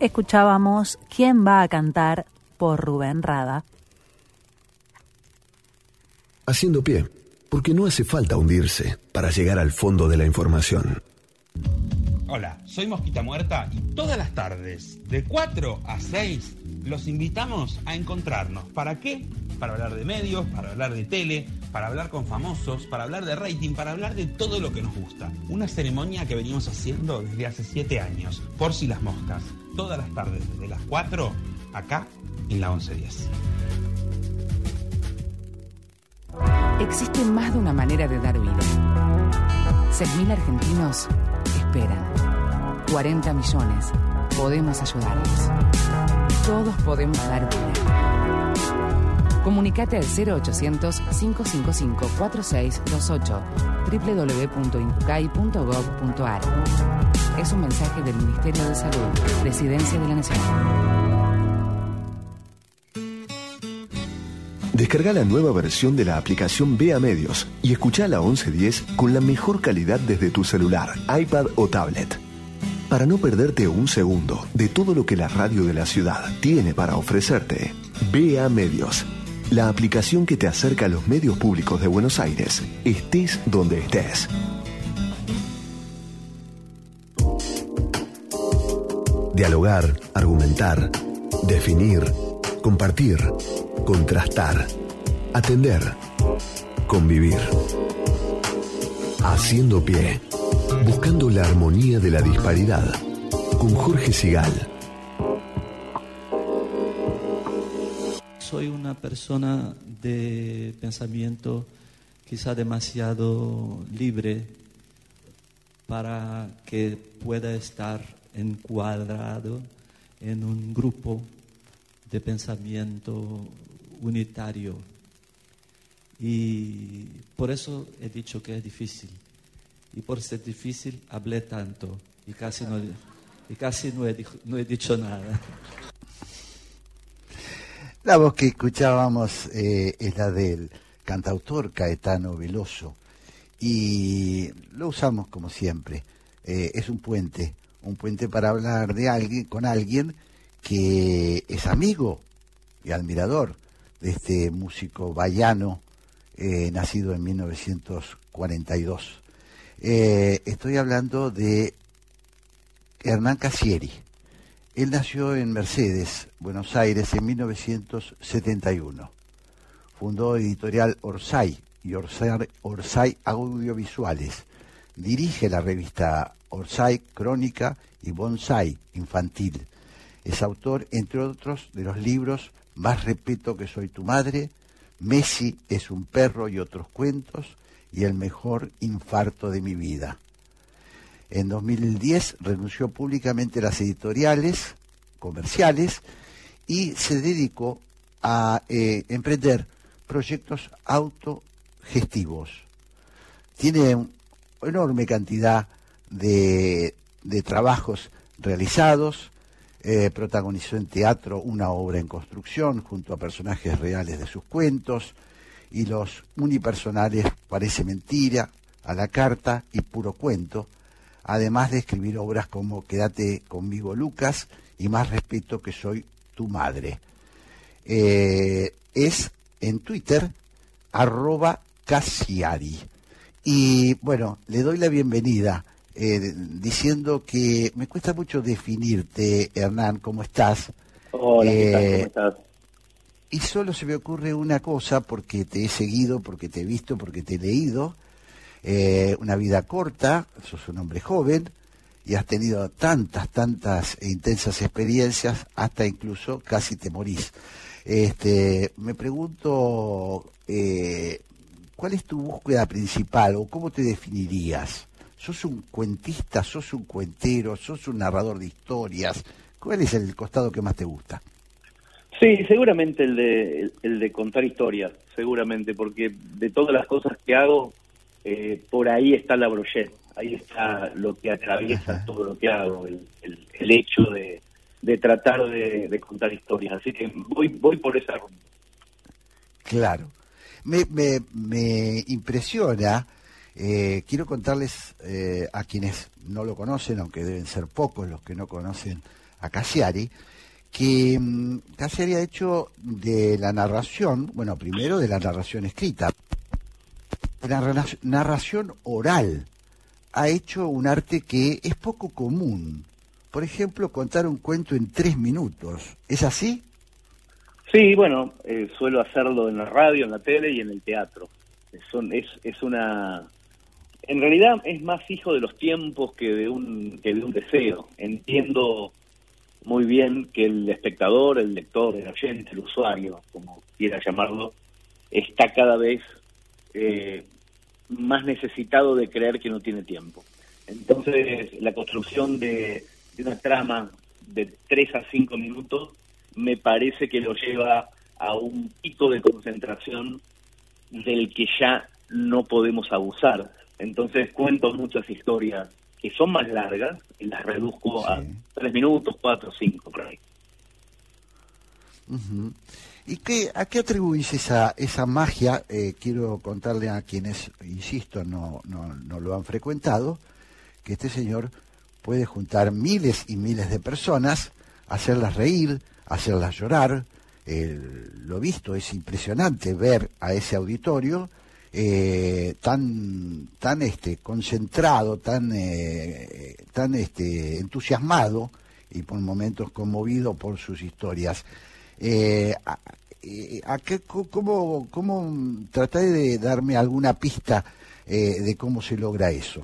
Escuchábamos ¿Quién va a cantar? por Rubén Rada. Haciendo pie, porque no hace falta hundirse para llegar al fondo de la información. Hola, soy Mosquita Muerta y todas las tardes, de 4 a 6, los invitamos a encontrarnos. ¿Para qué? Para hablar de medios, para hablar de tele, para hablar con famosos, para hablar de rating, para hablar de todo lo que nos gusta. Una ceremonia que venimos haciendo desde hace 7 años, por si las moscas. Todas las tardes, desde las 4, acá en la 1110. Existe más de una manera de dar vida. 6.000 argentinos esperan. 40 millones. Podemos ayudarlos. Todos podemos dar vida. Comunicate al 0800-555-4628 www.incucay.gov.ar Es un mensaje del Ministerio de Salud, Presidencia de la Nación. Descarga la nueva versión de la aplicación Vea Medios y escucha la 1110 con la mejor calidad desde tu celular, iPad o tablet. Para no perderte un segundo de todo lo que la radio de la ciudad tiene para ofrecerte, Vea Medios, la aplicación que te acerca a los medios públicos de Buenos Aires, estés donde estés. Dialogar, argumentar, definir, compartir, contrastar, atender, convivir. Haciendo pie, buscando la armonía de la disparidad, con Jorge Sigal. Soy una persona de pensamiento quizá demasiado libre para que pueda estar encuadrado en un grupo de pensamiento unitario. Y por eso he dicho que es difícil. Y por ser difícil hablé tanto y casi no, y casi no, he, no he dicho nada. La voz que escuchábamos eh, es la del cantautor Caetano Veloso y lo usamos como siempre. Eh, es un puente, un puente para hablar de alguien con alguien que es amigo y admirador de este músico bayano eh, nacido en 1942. Eh, estoy hablando de Hernán Casieri. Él nació en Mercedes, Buenos Aires, en 1971. Fundó Editorial Orsay y Orsay, Orsay Audiovisuales. Dirige la revista Orsay Crónica y Bonsai Infantil. Es autor, entre otros, de los libros Más respeto que soy tu madre, Messi es un perro y otros cuentos, y El mejor infarto de mi vida. En 2010 renunció públicamente a las editoriales comerciales y se dedicó a eh, emprender proyectos autogestivos. Tiene una enorme cantidad de, de trabajos realizados, eh, protagonizó en teatro una obra en construcción junto a personajes reales de sus cuentos y los unipersonales Parece mentira, a la carta y puro cuento, además de escribir obras como Quédate conmigo Lucas y Más respeto que soy tu madre. Eh, es en Twitter arroba Casiari. Y bueno, le doy la bienvenida eh, diciendo que me cuesta mucho definirte, Hernán, ¿cómo estás? Hola, ¿qué tal? Eh, ¿Cómo estás? Y solo se me ocurre una cosa, porque te he seguido, porque te he visto, porque te he leído. Eh, una vida corta, sos un hombre joven y has tenido tantas, tantas e intensas experiencias, hasta incluso casi te morís. Este, me pregunto, eh, ¿cuál es tu búsqueda principal o cómo te definirías? ¿Sos un cuentista, sos un cuentero, sos un narrador de historias? ¿Cuál es el costado que más te gusta? Sí, seguramente el de, el, de contar historias, seguramente, porque de todas las cosas que hago, eh, por ahí está la brochette, ahí está lo que atraviesa todo lo que hago, el, el, el hecho de, de tratar de, de contar historias. Así que voy, voy por esa. Claro. Me, me, me impresiona, eh, quiero contarles eh, a quienes no lo conocen, aunque deben ser pocos los que no conocen a Cassiari, que mm, Cassiari ha hecho de la narración, bueno, primero de la narración escrita, de la narración oral, ha hecho un arte que es poco común. Por ejemplo, contar un cuento en tres minutos. ¿Es así? Sí, bueno, eh, suelo hacerlo en la radio, en la tele y en el teatro. Es una... En realidad es más hijo de los tiempos que de un, que de un deseo. Entiendo muy bien que el espectador, el lector, el oyente, el usuario, como quiera llamarlo, está cada vez eh, más necesitado de creer que no tiene tiempo. Entonces, la construcción de, de una trama de tres a cinco minutos me parece que lo lleva a un pico de concentración del que ya no podemos abusar. Entonces cuento muchas historias que son más largas y las reduzco a tres minutos, cuatro, cinco, por ahí. ¿Y qué, a qué atribuís esa, esa magia? Eh, quiero contarle a quienes, insisto, no, no, no lo han frecuentado, que este señor puede juntar miles y miles de personas, hacerlas reír, hacerlas llorar. El- lo visto es impresionante ver a ese auditorio eh, tan tan este concentrado, tan eh, tan este entusiasmado y por momentos conmovido por sus historias. Eh, a, a qué- co- cómo, cómo traté de darme alguna pista de cómo se logra eso?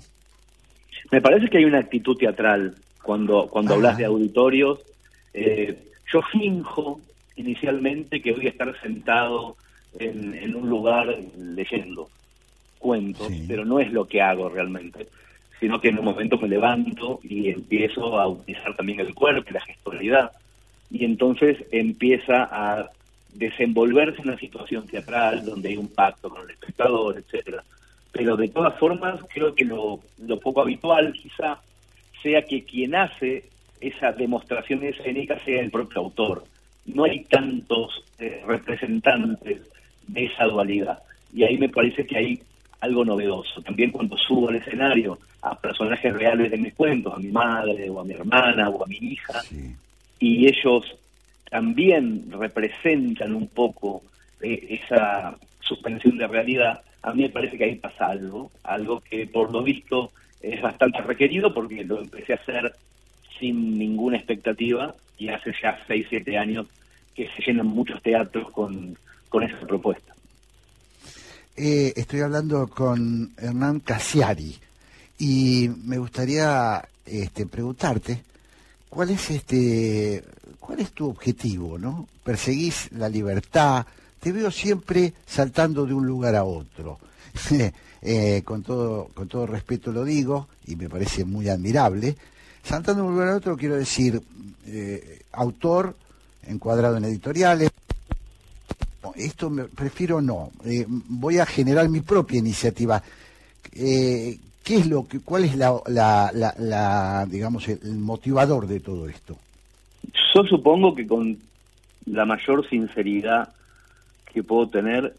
Me parece que hay una actitud teatral cuando, cuando Ajá. hablas de auditorios. Yo finjo inicialmente que voy a estar sentado en, en un lugar leyendo cuentos, pero no es lo que hago realmente, sino que en un momento me levanto y empiezo a utilizar también el cuerpo y la gestualidad. Y entonces empieza a desenvolverse una situación teatral donde hay un pacto con el espectador, etcétera. Pero de todas formas, creo que lo, lo poco habitual quizá sea que quien hace esa demostración escénica sea el propio autor. No hay tantos eh, representantes de esa dualidad. Y ahí me parece que hay algo novedoso. También cuando subo al escenario a personajes reales de mis cuentos, a mi madre o a mi hermana o a mi hija, y ellos también representan un poco eh, esa suspensión de realidad, a mí me parece que ahí pasa algo, algo que por lo visto es bastante requerido porque lo empecé a hacer sin ninguna expectativa y hace ya 6, 7 años que se llenan muchos teatros con, con esa propuesta. Eh, estoy hablando con Hernán Casiari y me gustaría este, preguntarte cuál es este cuál es tu objetivo, ¿no? Perseguís la libertad, te veo siempre saltando de un lugar a otro. Eh, con todo con todo respeto lo digo y me parece muy admirable. Saltando de un lugar a otro quiero decir eh, autor encuadrado en editoriales esto me, prefiero no. Eh, voy a generar mi propia iniciativa. Eh, ¿Qué es lo que, cuál es la, la, la- la, digamos, el, el motivador de todo esto? Yo supongo que con la mayor sinceridad que puedo tener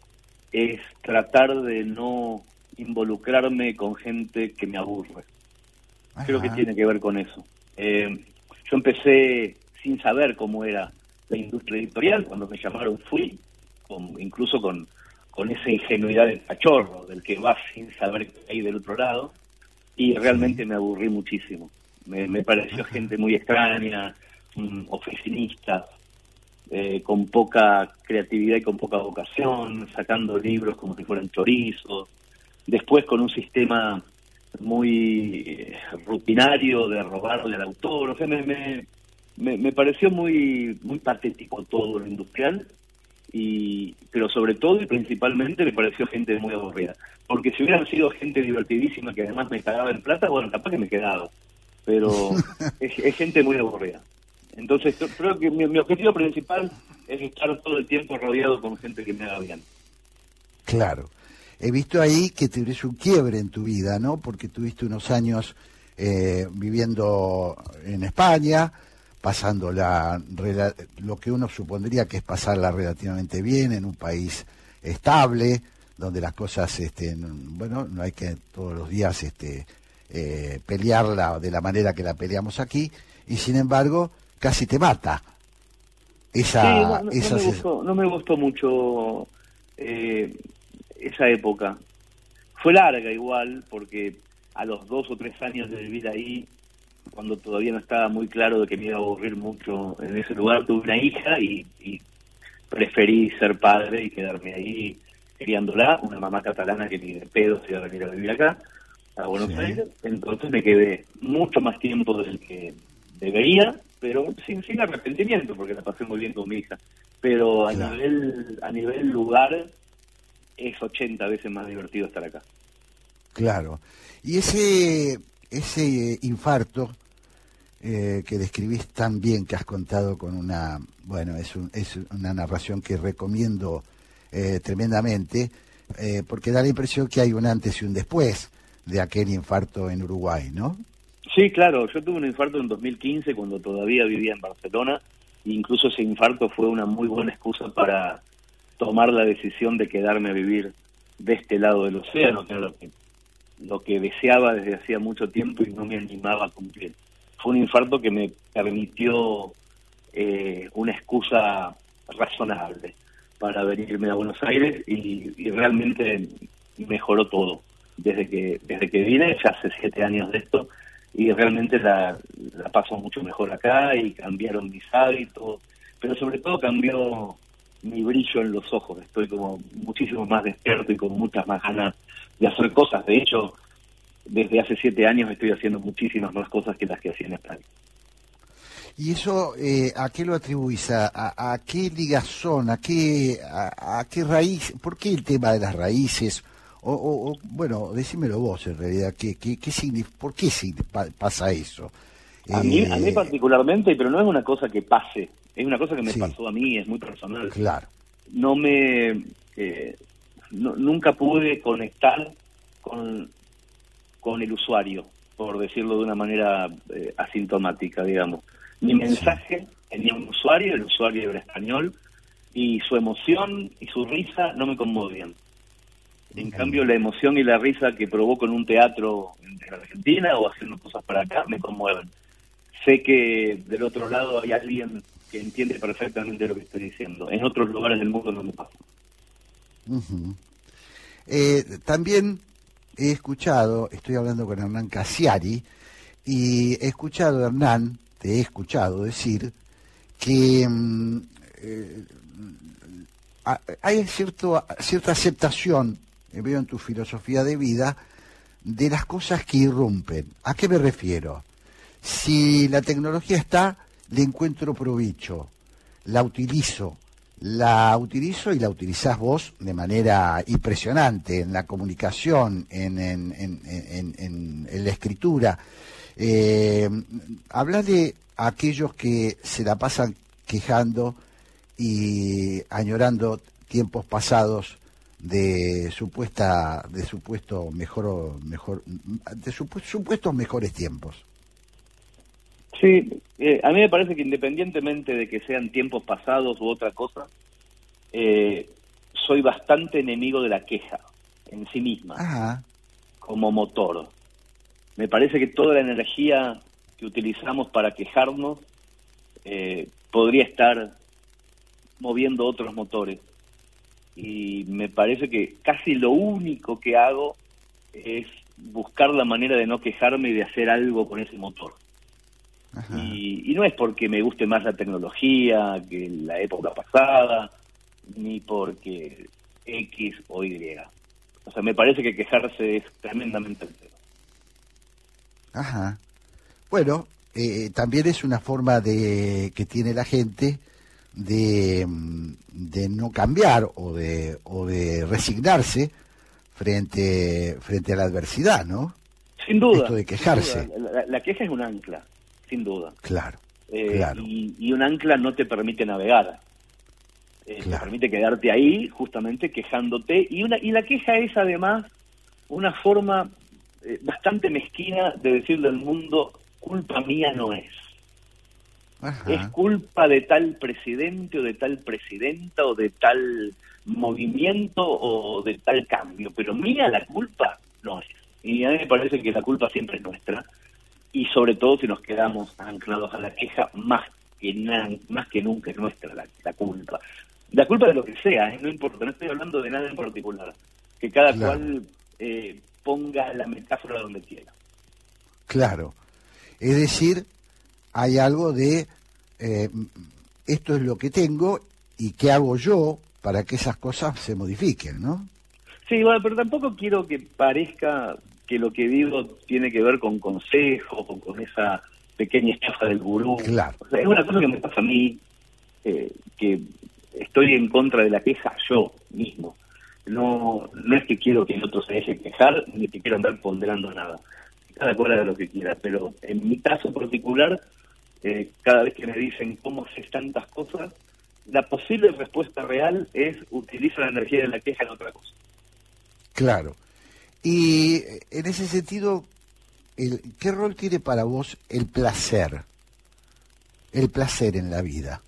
es tratar de no involucrarme con gente que me aburre. Creo que tiene que ver con eso. Eh, yo empecé sin saber cómo era la industria editorial, cuando me llamaron fui, con- incluso con, con esa ingenuidad del cachorro, del que va sin saber qué hay del otro lado, y realmente me aburrí muchísimo. Me, me pareció gente muy extraña, oficinistas, eh, con poca creatividad y con poca vocación, sacando libros como si fueran chorizos, después con un sistema muy eh, rutinario de robarle al autor, o sea, me, me, me, me pareció muy, muy patético todo lo industrial, y pero sobre todo y principalmente me pareció gente muy aburrida, porque si hubieran sido gente divertidísima que además me cagaba en plata, bueno, capaz que me quedaba, pero es, es gente muy aburrida. Entonces yo creo que mi, mi objetivo principal es estar todo el tiempo rodeado con gente que me haga bien. Claro. He visto ahí que tuviste un quiebre en tu vida, ¿no? Porque tuviste unos años eh, viviendo en España, pasando la, rela- lo que uno supondría que es pasarla relativamente bien en un país estable, donde las cosas, este, bueno, no hay que todos los días este, eh, pelearla de la manera que la peleamos aquí, y sin embargo casi te mata. Esa, Sí, no, no- esa no me ses- gustó, no me gustó mucho eh, esa época. Fue larga igual, porque a los dos o tres años de vivir ahí, cuando todavía no estaba muy claro de que me iba a aburrir mucho en ese lugar, tuve una hija y, y preferí ser padre y quedarme ahí criándola, una mamá catalana que ni de pedo se iba a venir a vivir acá, a Buenos Sí. Aires. Entonces me quedé mucho más tiempo del que debería, pero sin, sin arrepentimiento, porque la pasé muy bien con mi hija. Pero a Claro. nivel a nivel lugar es 80 veces más divertido estar acá. Claro. Y ese, ese infarto eh, que describís tan bien, que has contado con una, bueno, es, un- es una narración que recomiendo eh, tremendamente, eh, porque da la impresión que hay un antes y un después de aquel infarto en Uruguay, ¿no? Sí, claro, yo tuve un infarto en 2015 cuando todavía vivía en Barcelona, e incluso ese infarto fue una muy buena excusa para tomar la decisión de quedarme a vivir de este lado del océano, que, lo que deseaba desde hacía mucho tiempo y no me animaba a cumplir. Fue un infarto que me permitió eh, una excusa razonable para venirme a Buenos Aires y, realmente mejoró todo desde que desde que vine ya hace siete años de esto y realmente la, la paso mucho mejor acá y cambiaron mis hábitos pero sobre todo cambió mi brillo en los ojos estoy como muchísimo más despierto y con muchas más ganas de hacer cosas de hecho desde hace siete años estoy haciendo muchísimas más cosas que las que hacía en España ¿Y eso eh, a qué lo atribuís? ¿A, a, a qué ligazón? ¿A qué, a, a qué raíz? ¿Por qué el tema de las raíces? O, o- o, bueno, decímelo vos en realidad, ¿qué, qué, qué ¿por qué pasa eso? A mí, a mí Eh, particularmente, pero no es una cosa que pase, es una cosa que me Sí. pasó a mí, es muy personal. Claro, No me... eh, no- nunca pude conectar con, con el usuario, por decirlo de una manera eh, asintomática, digamos. Mi mensaje tenía un usuario, el usuario era español, y su emoción y su risa no me conmovían. En cambio, la emoción y la risa que provoco en un teatro en Argentina o haciendo cosas para acá me conmueven. Sé que del otro lado hay alguien que entiende perfectamente lo que estoy diciendo. En otros lugares del mundo no me pasa. Eh, también he escuchado, estoy hablando con Hernán Casiari, y he escuchado, Hernán, te he escuchado decir que mm, eh, hay cierto, cierta aceptación, eh, veo en tu filosofía de vida, de las cosas que irrumpen. ¿A qué me refiero? Si la tecnología está, le encuentro provecho, la utilizo, la utilizo y la utilizás vos de manera impresionante en la comunicación, en, en, en, en- la escritura. Eh, hablale a aquellos que se la pasan quejando y añorando tiempos pasados de supuesta de supuesto mejor mejor de supu- supuestos mejores tiempos Sí, eh, a mí me parece que independientemente de que sean tiempos pasados u otra cosa, eh, soy bastante enemigo de la queja en sí misma. Ajá. como motor. Me parece que toda la energía que utilizamos para quejarnos eh, podría estar moviendo otros motores. Y me parece que casi lo único que hago es buscar la manera de no quejarme y de hacer algo con ese motor. Y, y no es porque me guste más la tecnología que la época pasada, ni porque X o Y. O sea, me parece que quejarse es tremendamente altero. Ajá. Bueno, eh, también es una forma de que tiene la gente de, mm, de no cambiar o de, o de resignarse frente, frente a la adversidad, ¿no? Sin duda. Esto de quejarse. la queja es un ancla, sin duda. Claro, Eh, claro. y, y un ancla no te permite navegar. Eh, Te permite quedarte ahí, justamente quejándote. Y, una, y la queja es además una forma eh, bastante mezquina de decirle al mundo, culpa mía no es. Es culpa de tal presidente o de tal presidenta o de tal movimiento o de tal cambio, pero mía la culpa no es. Y a mí me parece que la culpa siempre es nuestra y sobre todo si nos quedamos anclados a la queja más que na- más que nunca es nuestra la, la culpa. La culpa de lo que sea, ¿eh? no importa, no estoy hablando de nada en particular. Que cada Claro. cual eh, ponga la metáfora donde quiera. Claro. Es decir, hay algo de eh, esto es lo que tengo y qué hago yo para que esas cosas se modifiquen, ¿no? Sí, bueno, pero tampoco quiero que parezca que lo que digo tiene que ver con consejos o con esa pequeña estafa del gurú. Claro. O sea, es una cosa que me pasa a mí, eh, que estoy en contra de la queja yo mismo. No, no es que quiero que el otro se deje quejar, ni que quiero andar ponderando nada. Cada cual haga lo que quiera, pero en mi caso particular, eh, cada vez que me dicen cómo haces tantas cosas, la posible respuesta real es utiliza la energía de la queja en otra cosa. Claro. Y en ese sentido, el, ¿qué rol tiene para vos el placer? El placer en la vida.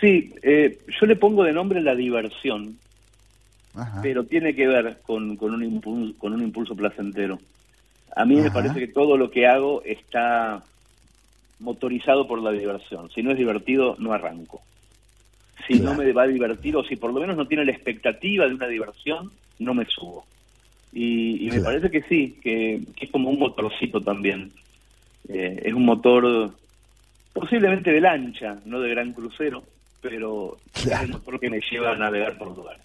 Sí, eh, yo le pongo de nombre la diversión, Ajá. pero tiene que ver con, con, un, impulso, con un impulso placentero. A mí me parece que todo lo que hago está motorizado por la diversión. Si no es divertido, no arranco. Si Claro. no me va a divertir o si por lo menos no tiene la expectativa de una diversión, no me subo. Y, y me Claro. parece que sí, que, que es como un motorcito también. Eh, es un motor posiblemente de lancha, no de gran crucero, pero Claro. es el motor que me lleva a navegar por lugares.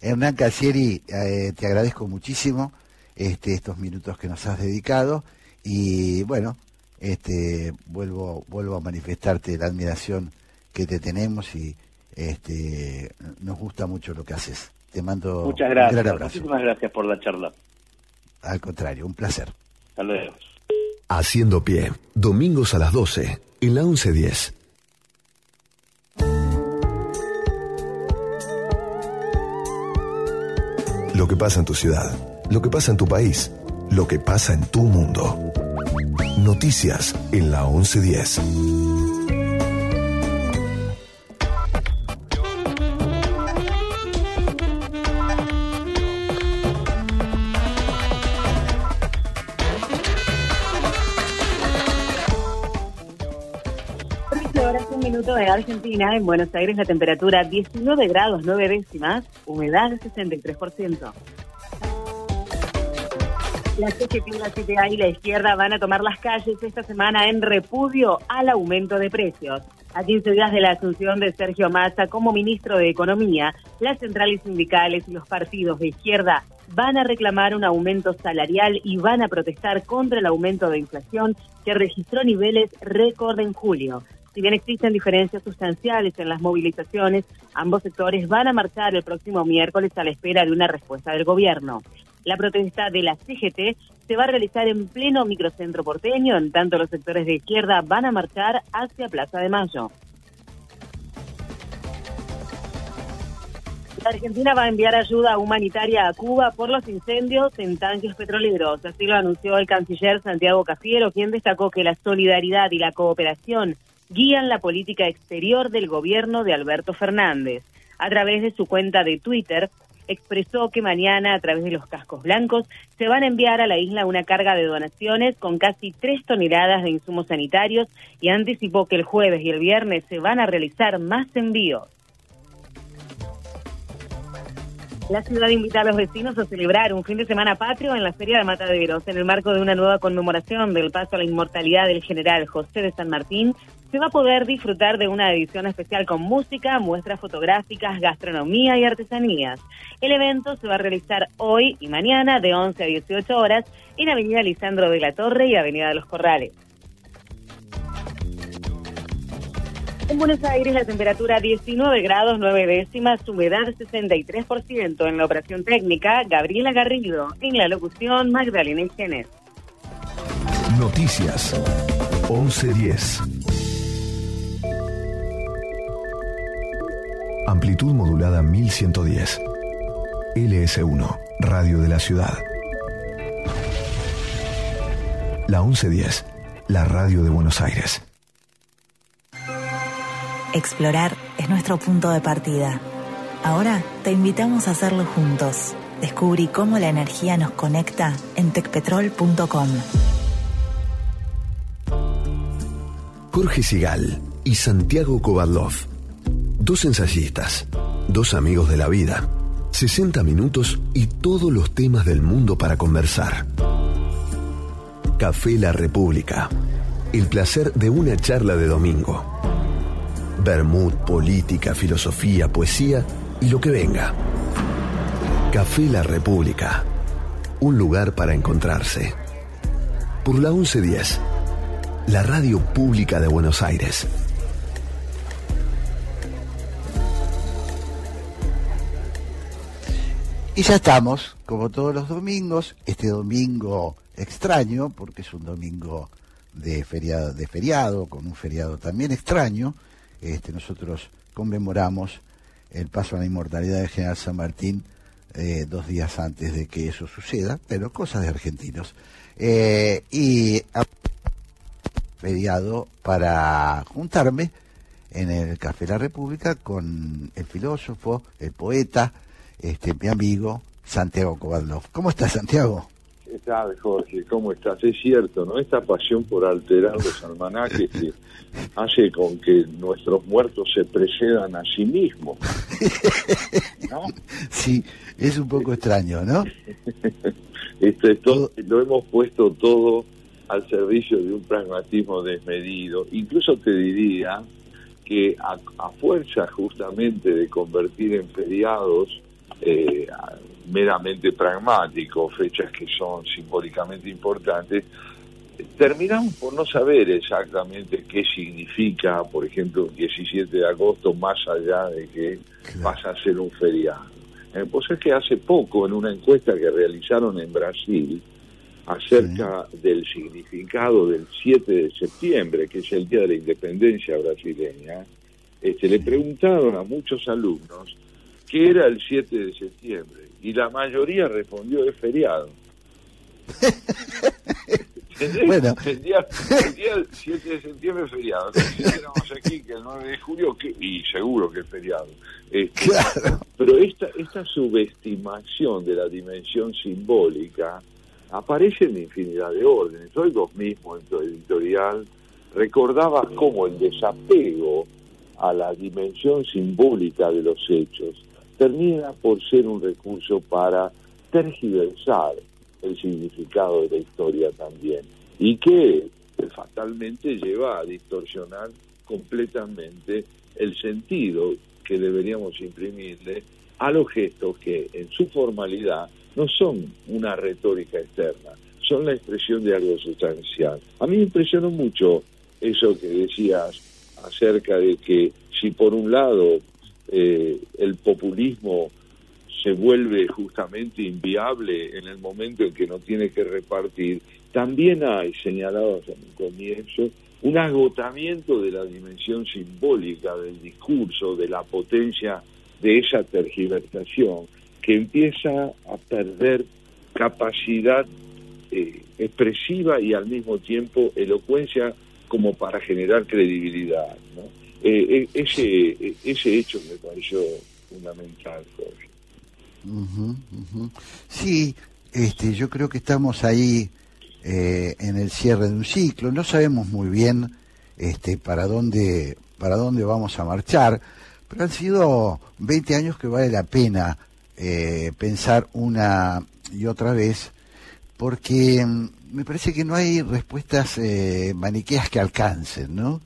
Hernán Casieri, eh, te agradezco muchísimo este, estos minutos que nos has dedicado y bueno, este, vuelvo, vuelvo a manifestarte la admiración que te tenemos y este, nos gusta mucho lo que haces. Te mando Muchas un gracias. gran abrazo. Muchísimas gracias por la charla. Al contrario, un placer. Hasta luego. Haciendo pie, domingos a las 12, en la 1110. Lo que pasa en tu ciudad, lo que pasa en tu país, lo que pasa en tu mundo. Noticias en la 1110. De Argentina. En Buenos Aires la temperatura 19 grados 9 décimas, humedad 63%. La CGT, la CTA y la izquierda van a tomar las calles esta semana en repudio al aumento de precios. A 15 días de la asunción de Sergio Massa como ministro de Economía, las centrales sindicales y los partidos de izquierda van a reclamar un aumento salarial y van a protestar contra el aumento de inflación que registró niveles récord en julio. Si bien existen diferencias sustanciales en las movilizaciones, ambos sectores van a marchar el próximo miércoles a la espera de una respuesta del gobierno. La protesta de la CGT se va a realizar en pleno microcentro porteño, en tanto los sectores de izquierda van a marchar hacia Plaza de Mayo. La Argentina va a enviar ayuda humanitaria a Cuba por los incendios en tanques petroleros. Así lo anunció el canciller Santiago Cafiero, quien destacó que la solidaridad y la cooperación guían la política exterior del gobierno de Alberto Fernández. A través de su cuenta de Twitter, expresó que mañana, a través de los cascos blancos, se van a enviar a la isla una carga de donaciones con casi tres toneladas de insumos sanitarios y anticipó que el jueves y el viernes se van a realizar más envíos. La ciudad invita a los vecinos a celebrar un fin de semana patrio en la Feria de Mataderos. En el marco de una nueva conmemoración del paso a la inmortalidad del general José de San Martín, se va a poder disfrutar de una edición especial con música, muestras fotográficas, gastronomía y artesanías. El evento se va a realizar hoy y mañana de 11 a 18 horas en Avenida Lisandro de la Torre y Avenida de los Corrales. En Buenos Aires la temperatura 19 grados 9 décimas, humedad 63%. En la operación técnica, Gabriela Garrido. En la locución, Magdalena Genes. Noticias 1110. Amplitud modulada 1110. LS1, Radio de la Ciudad. La 1110, la radio de Buenos Aires. Explorar es nuestro punto de partida. Ahora te invitamos a hacerlo juntos. Descubrí cómo la energía nos conecta en tecpetrol.com. Jorge Sigal y Santiago Kovadlov. Dos ensayistas, dos amigos de la vida. 60 minutos y todos los temas del mundo para conversar. Café La República. El placer de una charla de domingo. Bermud, política, filosofía, poesía y lo que venga. Café La República. Un lugar para encontrarse. Por la 1110. La radio pública de Buenos Aires. Y ya estamos, como todos los domingos, este domingo extraño, porque es un domingo de feriado, de feriado con un feriado también extraño, este, nosotros conmemoramos el paso a la inmortalidad de General San Martín eh, dos días antes de que eso suceda, pero cosas de argentinos. Eh, y a- feriado para juntarme en el Café La República con el filósofo, el poeta, este, mi amigo Santiago Kovadlov. ¿Cómo estás, Santiago? ¿Qué tal, Jorge? ¿Cómo estás? Es cierto, ¿no? Esta pasión por alterar los almanaques que hace con que nuestros muertos se precedan a sí mismos. ¿No? Sí, es un poco extraño, ¿no? Este, todo, lo hemos puesto todo al servicio de un pragmatismo desmedido. Incluso te diría que a, a fuerza justamente de convertir en feriados eh, meramente pragmáticos, fechas que son simbólicamente importantes, eh, terminamos por no saber exactamente qué significa, por ejemplo, el 17 de agosto, más allá de que pasa a ser un feriado. Eh, pues es que hace poco, en una encuesta que realizaron en Brasil, acerca del significado del 7 de septiembre, que es el Día de la Independencia brasileña, este, le preguntaron a muchos alumnos qué era el 7 de septiembre y la mayoría respondió es feriado. ¿Entendés? Bueno. El, día, el día 7 de septiembre es feriado. Si aquí que el 9 de julio, que, y seguro que es feriado. Este, Pero esta, esta subestimación de la dimensión simbólica aparece en infinidad de órdenes. Hoy vos mismo en tu editorial recordabas cómo el desapego a la dimensión simbólica de los hechos termina por ser un recurso para tergiversar el significado de la historia también y que fatalmente lleva a distorsionar completamente el sentido que deberíamos imprimirle a los gestos que en su formalidad no son una retórica externa, son la expresión de algo sustancial. A mí me impresionó mucho eso que decías acerca de que si por un lado eh, el populismo se vuelve justamente inviable en el momento en que no tiene que repartir, también hay, señalados en el comienzo, un agotamiento de la dimensión simbólica del discurso, de la potencia de esa tergiversación, que empieza a perder capacidad eh, expresiva y al mismo tiempo elocuencia como para generar credibilidad. ¿no? Eh, eh, ese, ese hecho me pareció fundamental, Jorge. Sí, este, yo creo que estamos ahí eh, en el cierre de un ciclo. No sabemos muy bien este, para dónde para dónde vamos a marchar, pero han sido 20 años que vale la pena eh, pensar una y otra vez, porque mm, me parece que no hay respuestas eh, maniqueas que alcancen, ¿no?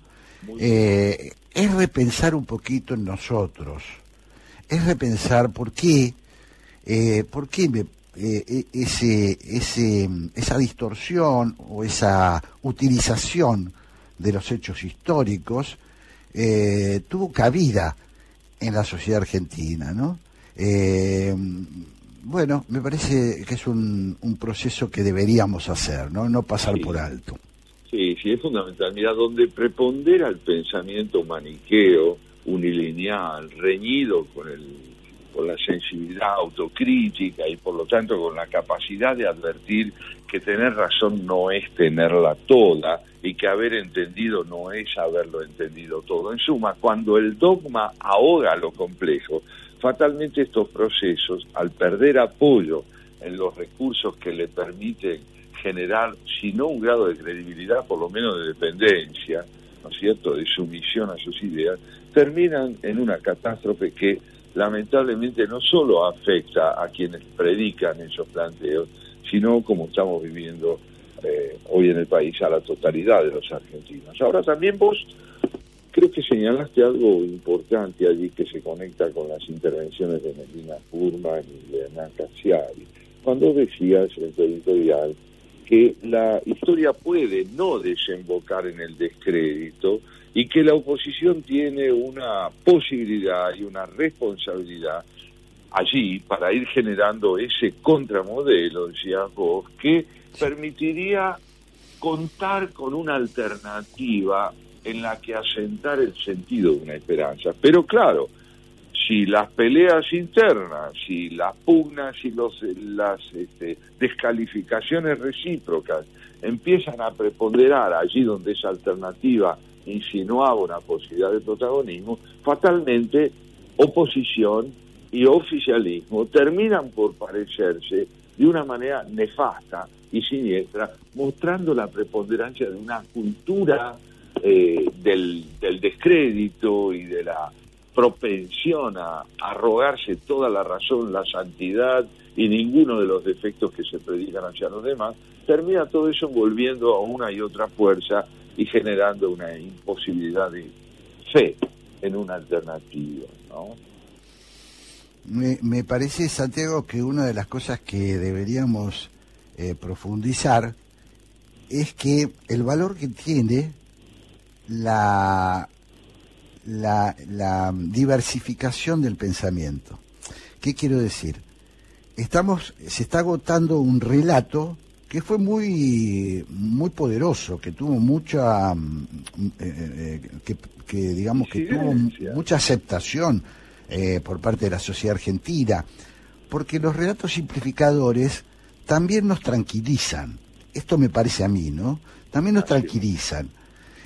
Eh, es repensar un poquito en nosotros, es repensar por qué eh, ¿por qué me- eh, eh, ese, ese, esa distorsión o esa utilización de los hechos históricos eh, tuvo cabida en la sociedad argentina, ¿no? Eh, bueno, me parece que es un, un proceso que deberíamos hacer, ¿no? No pasar por alto. Sí, sí, es fundamental. Mira, donde prepondera el pensamiento maniqueo, unilineal, reñido con, el, con la sensibilidad autocrítica y por lo tanto con la capacidad de advertir que tener razón no es tenerla toda y que haber entendido no es haberlo entendido todo. En suma, cuando el dogma ahoga lo complejo, fatalmente estos procesos, al perder apoyo en los recursos que le permiten generar, si no un grado de credibilidad, por lo menos de dependencia, ¿no es cierto?, de sumisión a sus ideas, terminan en una catástrofe que lamentablemente no solo afecta a quienes predican esos planteos, sino como estamos viviendo eh, hoy en el país a la totalidad de los argentinos. Ahora también vos creo que señalaste algo importante allí que se conecta con las intervenciones de Melina Furman y de Hernán Casiari, cuando decías en tu editorial que la historia puede no desembocar en el descrédito y que la oposición tiene una posibilidad y una responsabilidad allí para ir generando ese contramodelo, decías vos, que permitiría contar con una alternativa en la que asentar el sentido de una esperanza. Pero claro, si las peleas internas, si las pugnas y los, las este, descalificaciones recíprocas empiezan a preponderar allí donde esa alternativa insinuaba una posibilidad de protagonismo, fatalmente oposición y oficialismo terminan por parecerse de una manera nefasta y siniestra, mostrando la preponderancia de una cultura eh, del, del descrédito y de la propensión a arrogarse toda la razón, la santidad y ninguno de los defectos que se predican hacia los demás, termina todo eso volviendo a una y otra fuerza y generando una imposibilidad de fe en una alternativa, me parece, Santiago, que una de las cosas que deberíamos eh, profundizar es que el valor que tiene la, la, la diversificación del pensamiento. ¿Qué quiero decir? Estamos, se está agotando un relato que fue muy muy poderoso, que tuvo mucha mm, eh, eh, que, que digamos que tuvo mucha aceptación eh, por parte de la sociedad argentina, porque los relatos simplificadores también nos tranquilizan. Esto me parece a mí, ¿no? También nos tranquilizan.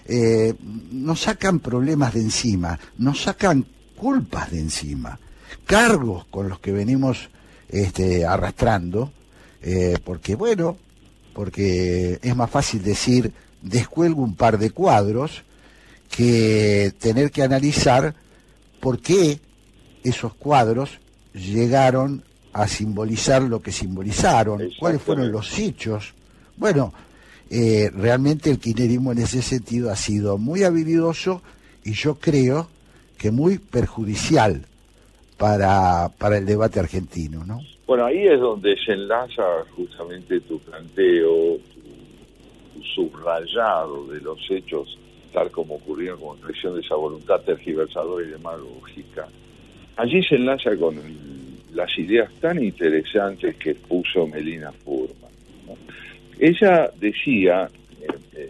Eh, nos sacan problemas de encima, nos sacan culpas de encima, cargos con los que venimos este, arrastrando, eh, porque bueno, porque es más fácil decir descuelgo un par de cuadros que tener que analizar por qué esos cuadros llegaron a simbolizar lo que simbolizaron, cuáles fueron los hechos. Bueno, eh, realmente el kirchnerismo en ese sentido ha sido muy habilidoso y yo creo que muy perjudicial para, para el debate argentino, ¿no? Bueno, ahí es donde se enlaza justamente tu planteo, tu, subrayado de los hechos, tal como ocurrieron como expresión de esa voluntad tergiversadora y demagógica. Allí se enlaza con las ideas tan interesantes que puso Melina Furman. Ella decía,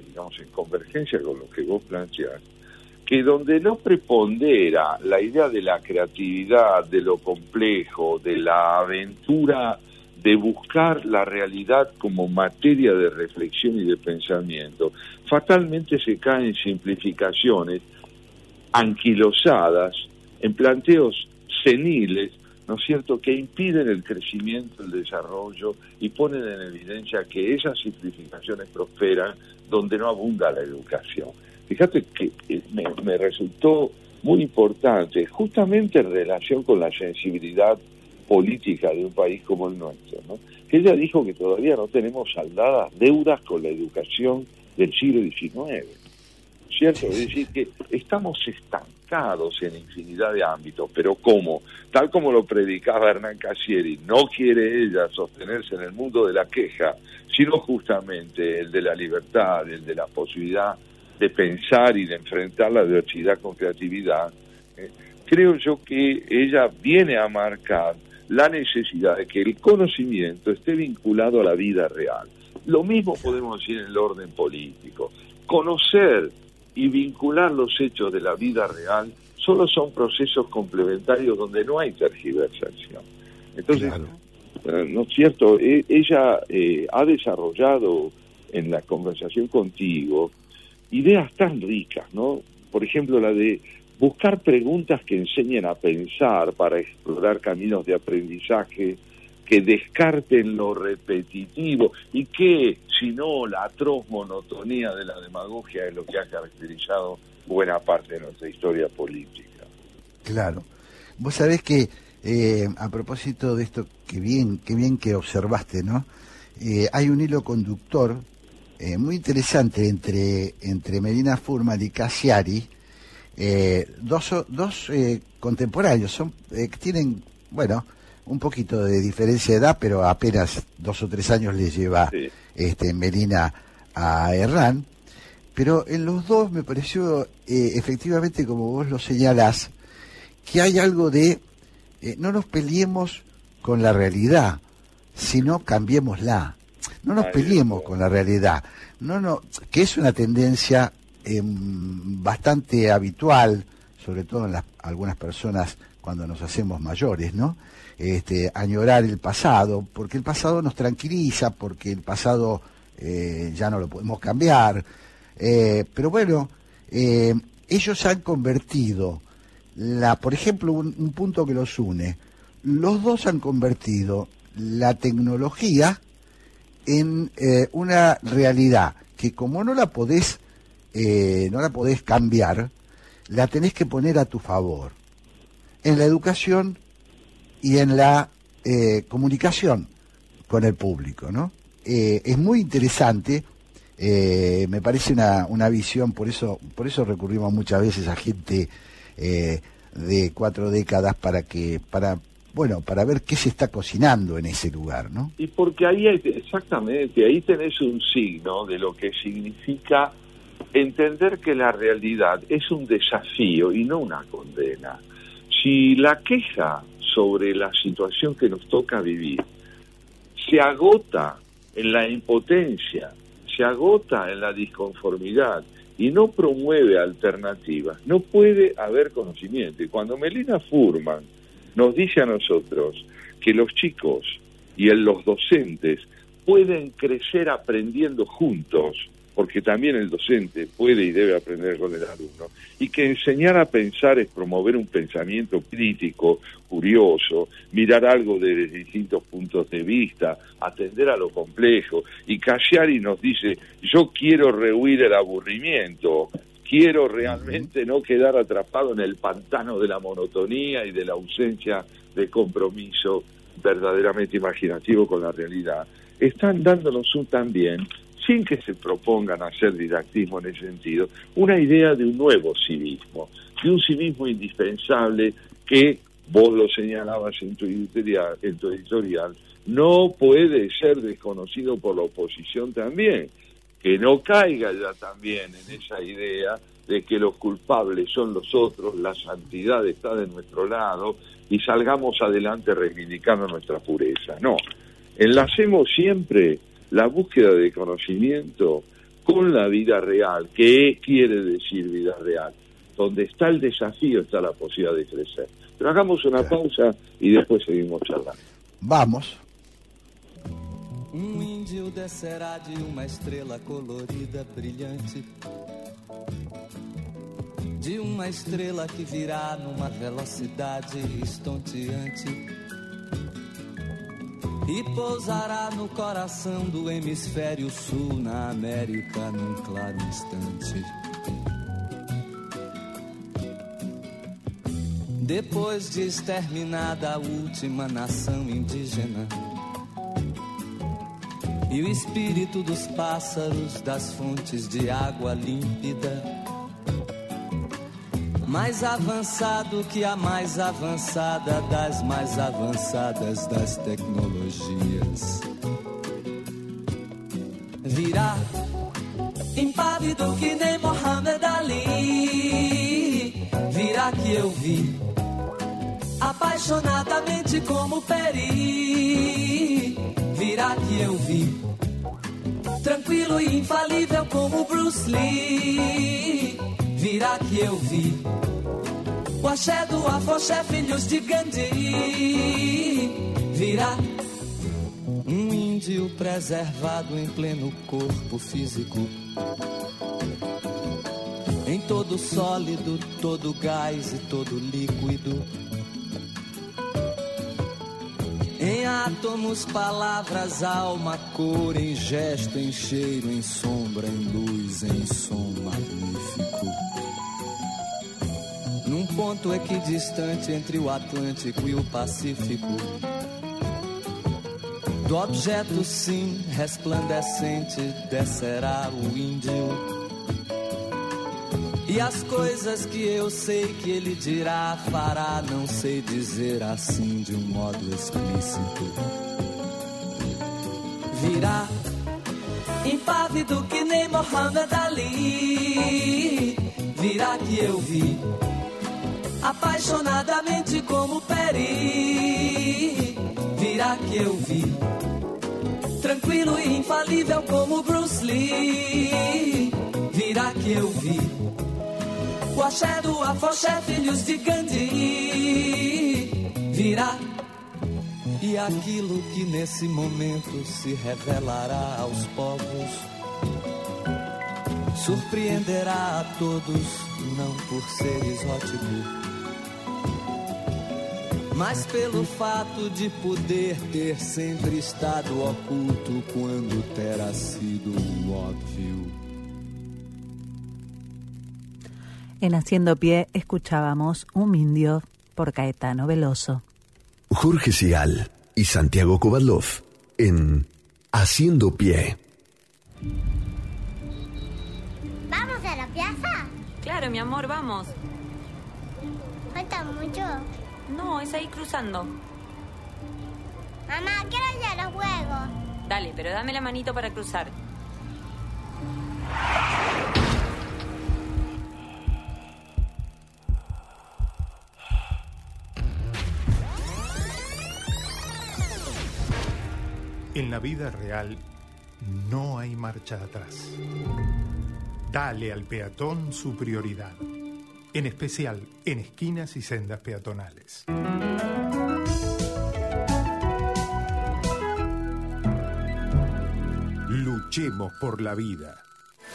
digamos, en convergencia con lo que vos planteás, que donde no prepondera la idea de la creatividad, de lo complejo, de la aventura, de buscar la realidad como materia de reflexión y de pensamiento, fatalmente se caen simplificaciones anquilosadas, en planteos seniles, ¿no es cierto?, que impiden el crecimiento, el desarrollo y ponen en evidencia que esas simplificaciones prosperan donde no abunda la educación. Fíjate que eh, me, resultó muy importante, justamente en relación con la sensibilidad política de un país como el nuestro, ¿no? que ella dijo que todavía no tenemos saldadas deudas con la educación del siglo XIX. ¿Cierto? Es decir, que estamos estancados en infinidad de ámbitos, pero ¿cómo? Tal como lo predicaba Hernán Casieri, no quiere ella sostenerse en el mundo de la queja, sino justamente el de la libertad, el de la posibilidad de pensar y de enfrentar la adversidad con creatividad. eh, creo yo que ella viene a marcar la necesidad de que el conocimiento esté vinculado a la vida real. Lo mismo podemos decir en el orden político. Conocer y vincular los hechos de la vida real solo son procesos complementarios donde no hay tergiversación. Entonces, eh, ¿no es cierto? E- ella eh, ha desarrollado en la conversación contigo ideas tan ricas, ¿no? Por ejemplo, la de buscar preguntas que enseñen a pensar para explorar caminos de aprendizaje que descarten lo repetitivo y que, si no, la atroz monotonía de la demagogia es lo que ha caracterizado buena parte de nuestra historia política. Claro. Vos sabés que, eh, a propósito de esto, que bien, que bien que observaste, ¿no? Eh, hay un hilo conductor eh, muy interesante entre, entre Medina Furman y Cassiari, eh, dos, dos eh, contemporáneos, son, eh, tienen, bueno, un poquito de diferencia de edad, pero apenas dos o tres años les lleva este, Medina a Herrán. Pero en los dos me pareció, eh, efectivamente, como vos lo señalás, que hay algo de eh, no nos peleemos con la realidad, sino cambiémosla. No nos peleemos con la realidad. No, no, que es una tendencia em, bastante habitual, sobre todo en las, algunas personas cuando nos hacemos mayores, ¿no? Este, añorar el pasado, porque el pasado nos tranquiliza, porque el pasado eh, ya no lo podemos cambiar. Eh, pero bueno, eh, ellos han convertido, la, por ejemplo, un, un punto que los une, los dos han convertido la tecnología en una realidad que como no la podés no la podés cambiar la tenés que poner a tu favor en la educación y en la eh, comunicación con el público no Eh, es muy interesante eh, me parece una, una visión por eso por eso recurrimos muchas veces a gente de cuatro décadas para que para bueno para ver qué se está cocinando en ese lugar no Y porque ahí, hay- exactamente, ahí tenés un signo de lo que significa entender que la realidad es un desafío y no una condena. Si la queja sobre la situación que nos toca vivir se agota en la impotencia, se agota en la disconformidad y no promueve alternativas, no puede haber conocimiento. Y cuando Melina Furman nos dice a nosotros que los chicos y los docentes pueden crecer aprendiendo juntos, porque también el docente puede y debe aprender con el alumno, y que enseñar a pensar es promover un pensamiento crítico, curioso, mirar algo desde distintos puntos de vista, atender a lo complejo. Y Cassiari nos dice, yo quiero rehuir el aburrimiento, quiero realmente no quedar atrapado en el pantano de la monotonía y de la ausencia de compromiso verdaderamente imaginativo con la realidad. Están dándonos un también, sin que se propongan hacer didactismo en ese sentido, una idea de un nuevo civismo, de un civismo indispensable que, vos lo señalabas en tu editorial, en tu editorial no puede ser desconocido por la oposición también que no caiga ya también en esa idea de que los culpables son los otros, la santidad está de nuestro lado y salgamos adelante reivindicando nuestra pureza. No, enlacemos siempre la búsqueda de conocimiento con la vida real. ¿Qué quiere decir vida real? Donde está el desafío está la posibilidad de crecer. Pero hagamos una pausa y después seguimos charlando. Vamos. Um índio descerá de uma estrela colorida, brilhante. De uma estrela que virá numa velocidade estonteante. E pousará no coração do hemisfério sul, na América, num claro instante. Depois de exterminada a última nação indígena. E o espírito dos pássaros das fontes de água límpida, mais avançado que a mais avançada das mais avançadas das tecnologias. Virá impávido que nem Mohamed Ali. Virá que eu vi apaixonadamente como Peri. Virá que eu vi tranquilo e infalível como Bruce Lee. Virá que eu vi o axé do afoxé, filhos de Gandhi. Virá um índio preservado em pleno corpo físico. Em todo sólido, todo gás e todo líquido. Em átomos, palavras, alma, cor, em gesto, em cheiro, em sombra, em luz, em som magnífico. Num ponto equidistante entre o Atlântico e o Pacífico. Do objeto, sim, resplandecente, descerá o índio. E as coisas que eu sei que ele dirá, fará, não sei dizer assim de um modo explícito. Virá impávido que nem Mohamed Ali. Virá que eu vi apaixonadamente como Peri. Virá que eu vi tranquilo e infalível como Bruce Lee. Virá que eu vi o axé do afoxé, filhos de Gandhi. Virá e aquilo que nesse momento se revelará aos povos surpreenderá a todos, não por ser exótico mas pelo fato de poder ter sempre estado oculto quando terá sido óbvio. En Haciendo Pie escuchábamos Un Indio por Caetano Veloso. Jorge Sigal y Santiago Kovadlov en Haciendo Pie. ¿Vamos a la plaza? Claro, mi amor, vamos. ¿Falta mucho? No, es ahí cruzando. Mamá, quiero ir a los juegos. Dale, pero dame la manito para cruzar. En la vida real no hay marcha atrás. Dale al peatón su prioridad, en especial en esquinas y sendas peatonales. Luchemos por la vida.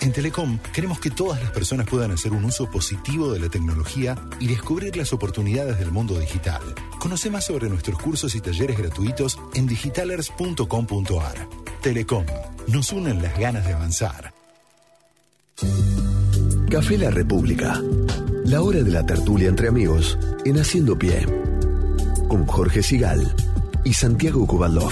En Telecom queremos que todas las personas puedan hacer un uso positivo de la tecnología y descubrir las oportunidades del mundo digital. Conoce más sobre nuestros cursos y talleres gratuitos en digitalers.com.ar. Telecom, nos unen las ganas de avanzar. Café La República. La hora de la tertulia entre amigos en Haciendo Pie. Con Jorge Sigal y Santiago Kovaldov.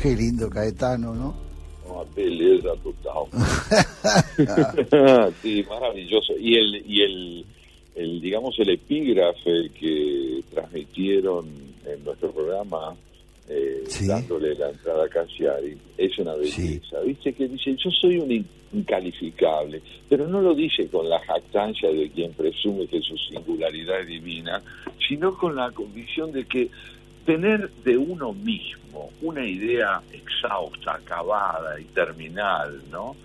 Qué lindo Caetano, ¿no? Una belleza total. sí, maravilloso. Y el, y el, el, digamos, el epígrafe que transmitieron en nuestro programa, eh, dándole la entrada a Cassiari, es una belleza. ¿Viste? Que dice, yo soy un in- incalificable, pero no lo dice con la jactancia de quien presume que su singularidad es divina, sino con la convicción de que tener de uno mismo una idea exhausta, acabada y terminal, ¿no?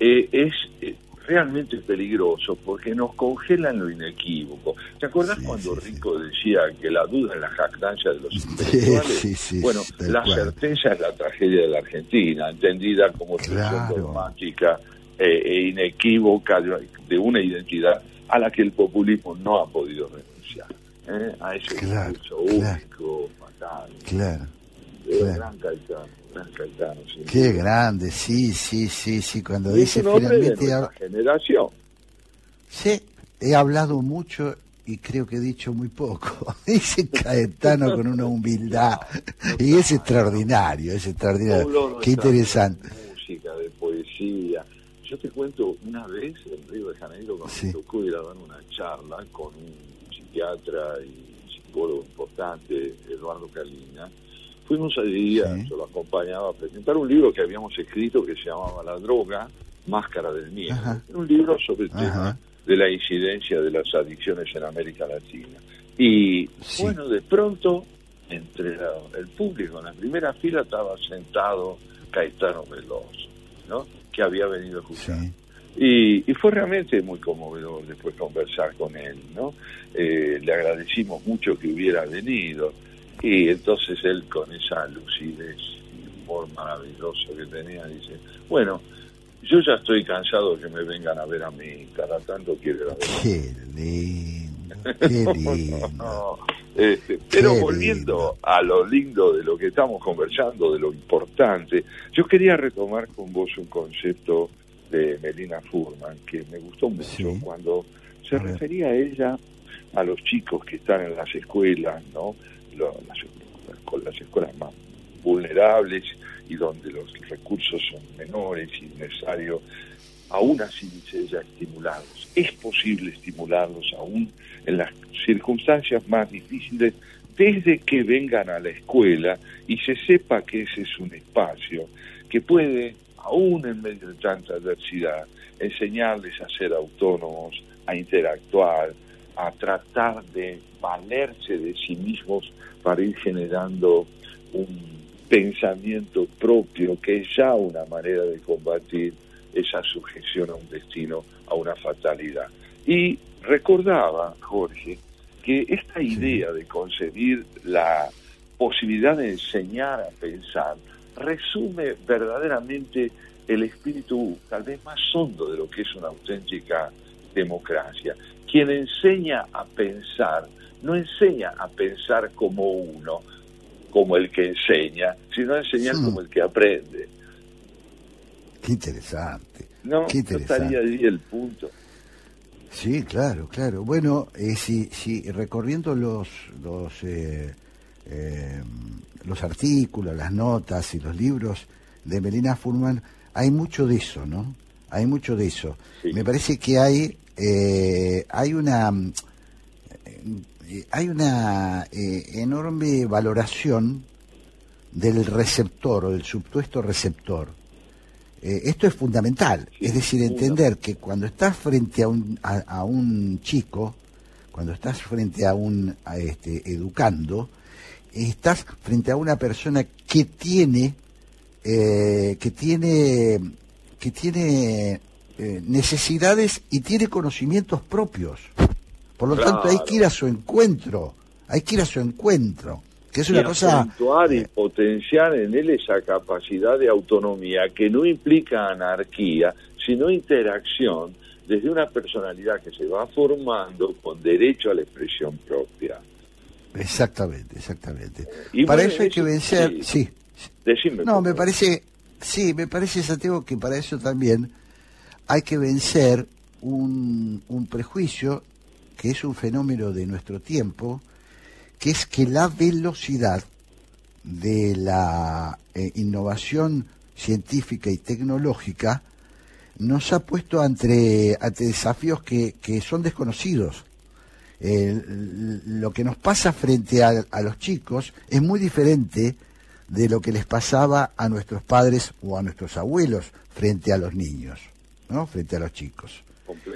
Eh, es eh, realmente peligroso porque nos congela en lo inequívoco. ¿Te acuerdas cuando Rico decía que la duda es la jactancia de los intelectuales? sí, sí, bueno, la cual. certeza es la tragedia de la Argentina, entendida como Claro. dogmática eh, e inequívoca de, de una identidad a la que el populismo no ha podido renunciar. ¿eh? A ese Claro, discurso claro. único, fatal. Claro. Claro. Gran Caetano, gran Caetano, sin Qué grande, sí, sí, sí, sí. Cuando Y es dice un hombre de finalmente. nuestra generación. Sí, he hablado mucho y creo que he dicho muy poco. Dice Caetano con una humildad. Y es extraordinario, es extraordinario. Qué interesante. música, de poesía. Yo te cuento, una vez en Río de Janeiro, cuando me tocó ir a dar una charla con un psiquiatra y psicólogo importante, Eduardo Calina, fuimos allí, a- yo lo acompañaba a presentar un libro que habíamos escrito que se llamaba La droga, Máscara del Miedo. Ajá. Un libro sobre el tema Ajá. de la incidencia de las adicciones en América Latina. Y bueno, de pronto, entre la- el público en la primera fila estaba sentado Caetano Veloso, ¿no? que había venido a escuchar. Y, y fue realmente muy conmovedor después conversar con él, ¿no? Eh, le agradecimos mucho que hubiera venido y entonces él con esa lucidez y humor maravilloso que tenía dice, bueno, yo ya estoy cansado de que me vengan a ver a mí, cada tanto quiero ir a ver. Qué lindo, qué lindo. No, este, pero Qué volviendo a lo lindo de lo que estamos conversando, de lo importante, yo quería retomar con vos un concepto de Melina Furman que me gustó mucho cuando se refería a ella a los chicos que están en las escuelas, ¿no? Lo- las, con las escuelas más vulnerables y donde los recursos son menores y necesario aún así ella estimularlos. Es posible estimularlos aún en las circunstancias más difíciles desde que vengan a la escuela y se sepa que ese es un espacio que puede, aún en medio de tanta adversidad, enseñarles a ser autónomos, a interactuar, a tratar de valerse de sí mismos para ir generando un pensamiento propio que es ya una manera de combatir esa sujeción a un destino, a una fatalidad. Y recordaba, Jorge, que esta idea de concebir la posibilidad de enseñar a pensar resume verdaderamente el espíritu tal vez más hondo de lo que es una auténtica democracia. Quien enseña a pensar no enseña a pensar como uno, como el que enseña, sino a enseñar Sí. como el que aprende. Qué interesante. No, Qué no interesante. estaría ahí el punto. Sí, claro, claro. Bueno, eh, si, si recorriendo los los eh, eh, los artículos, las notas y los libros de Melina Furman, hay mucho de eso, ¿no? Hay mucho de eso. Me parece que hay eh, hay una eh, hay una eh, enorme valoración del receptor o del supuesto receptor. Eh, esto es fundamental, es decir, entender que cuando estás frente a un, a, a un chico, cuando estás frente a un a este, educando, estás frente a una persona que tiene, eh, que tiene, que tiene eh, necesidades y tiene conocimientos propios. Por lo tanto, hay que ir a su encuentro, hay que ir a su encuentro, que es una y cosa... acentuar y potenciar en él esa capacidad de autonomía que no implica anarquía, sino interacción desde una personalidad que se va formando con derecho a la expresión propia. Exactamente, exactamente. Y para bueno, eso hay que vencer, sí. Decime. No, me parece, sí, me parece, Santiago, que para eso también hay que vencer un, prejuicio que es un fenómeno de nuestro tiempo, que es que la velocidad de la eh, innovación científica y tecnológica nos ha puesto ante, desafíos que, son desconocidos. Lo que nos pasa frente a los chicos es muy diferente de lo que les pasaba a nuestros padres o a nuestros abuelos frente a los niños, ¿no? Frente a los chicos.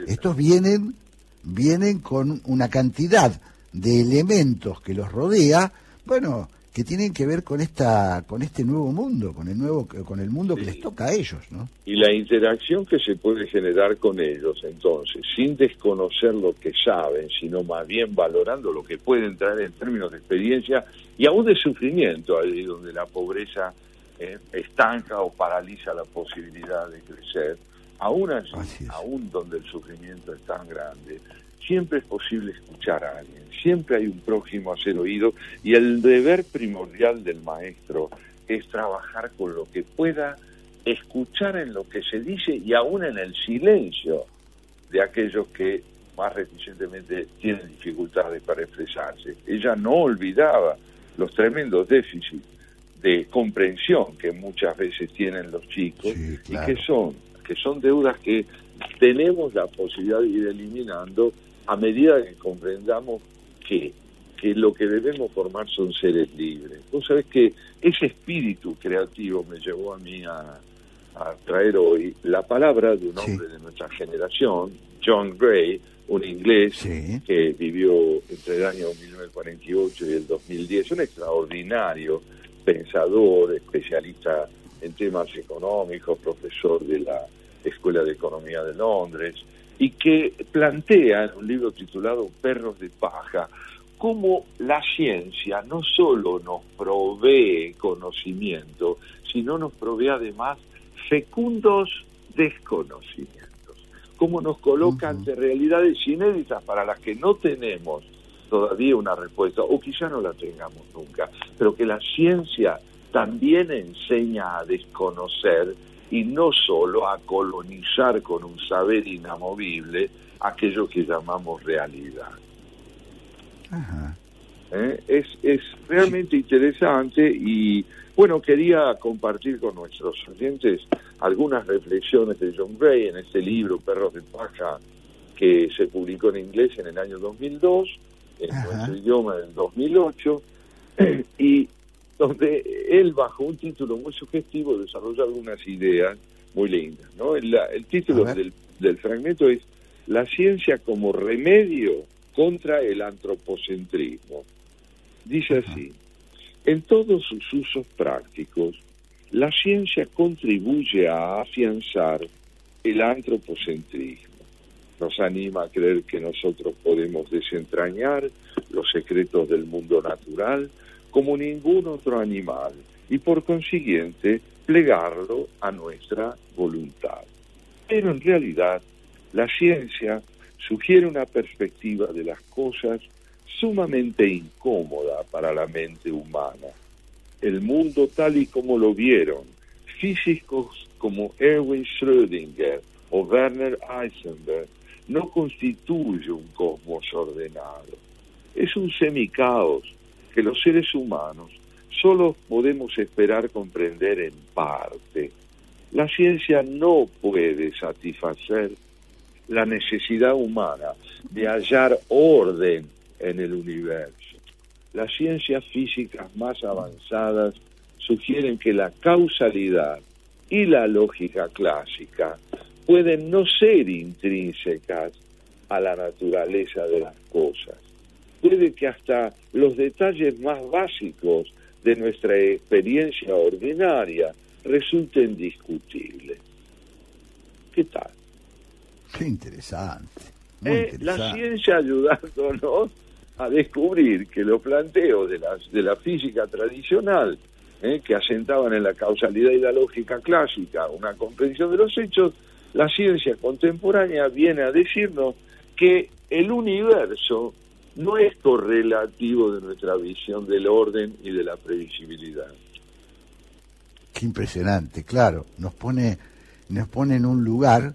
Estos vienen, vienen con una cantidad de elementos que los rodea, bueno, que tienen que ver con esta, con este nuevo mundo, con el nuevo, con el mundo que les toca a ellos, ¿no? Y la interacción que se puede generar con ellos, entonces, sin desconocer lo que saben, sino más bien valorando lo que pueden traer en términos de experiencia y aún de sufrimiento, ahí donde la pobreza eh, estanca o paraliza la posibilidad de crecer, aún allí, aún donde el sufrimiento es tan grande, siempre es posible escuchar a alguien, siempre hay un prójimo a ser oído y el deber primordial del maestro es trabajar con lo que pueda escuchar en lo que se dice y aún en el silencio de aquellos que más reticentemente tienen dificultades para expresarse. Ella no olvidaba los tremendos déficits de comprensión que muchas veces tienen los chicos claro. y que son que son deudas que tenemos la posibilidad de ir eliminando a medida que comprendamos que que lo que debemos formar son seres libres. Vos sabés que ese espíritu creativo me llevó a mí a, a traer hoy la palabra de un hombre de nuestra generación, John Gray, un inglés que vivió entre el año 1948 y el 2010, un extraordinario pensador, especialista en temas económicos, profesor de la Escuela de Economía de Londres, y que plantea en un libro titulado Perros de Paja cómo la ciencia no solo nos provee conocimiento, sino nos provee además fecundos desconocimientos. Cómo nos coloca ante realidades inéditas para las que no tenemos todavía una respuesta, o quizá no la tengamos nunca, pero que la ciencia también enseña a desconocer y no solo a colonizar con un saber inamovible aquello que llamamos realidad. ¿Eh? Es, es realmente interesante y bueno, quería compartir con nuestros oyentes algunas reflexiones de John Gray en este libro, Perros de Paja, que se publicó en inglés en el año 2002, en nuestro idioma en el 2008, y donde él, bajo un título muy sugestivo, desarrolla algunas ideas muy lindas. ¿no? El, el título del, del fragmento es La ciencia como remedio contra el antropocentrismo. Dice así, en todos sus usos prácticos, la ciencia contribuye a afianzar el antropocentrismo. Nos anima a creer que nosotros podemos desentrañar los secretos del mundo natural como ningún otro animal y por consiguiente plegarlo a nuestra voluntad. Pero en realidad la ciencia sugiere una perspectiva de las cosas sumamente incómoda para la mente humana. El mundo tal y como lo vieron físicos como Erwin Schrödinger o Werner Heisenberg no constituye un cosmos ordenado. Es un semicaos que los seres humanos solo podemos esperar comprender en parte. La ciencia no puede satisfacer la necesidad humana de hallar orden en el universo. Las ciencias físicas más avanzadas sugieren que la causalidad y la lógica clásica pueden no ser intrínsecas a la naturaleza de las cosas. Puede que hasta los detalles más básicos de nuestra experiencia ordinaria resulten discutibles. ¿Qué tal? Qué interesante. Eh, la ciencia ayudándonos a descubrir que los planteos de la, de la física tradicional, eh, que asentaban en la causalidad y la lógica clásica, una comprensión de los hechos, la ciencia contemporánea viene a decirnos que el universo no es correlativo de nuestra visión del orden y de la previsibilidad. Qué impresionante, claro. Nos pone, nos pone en un lugar,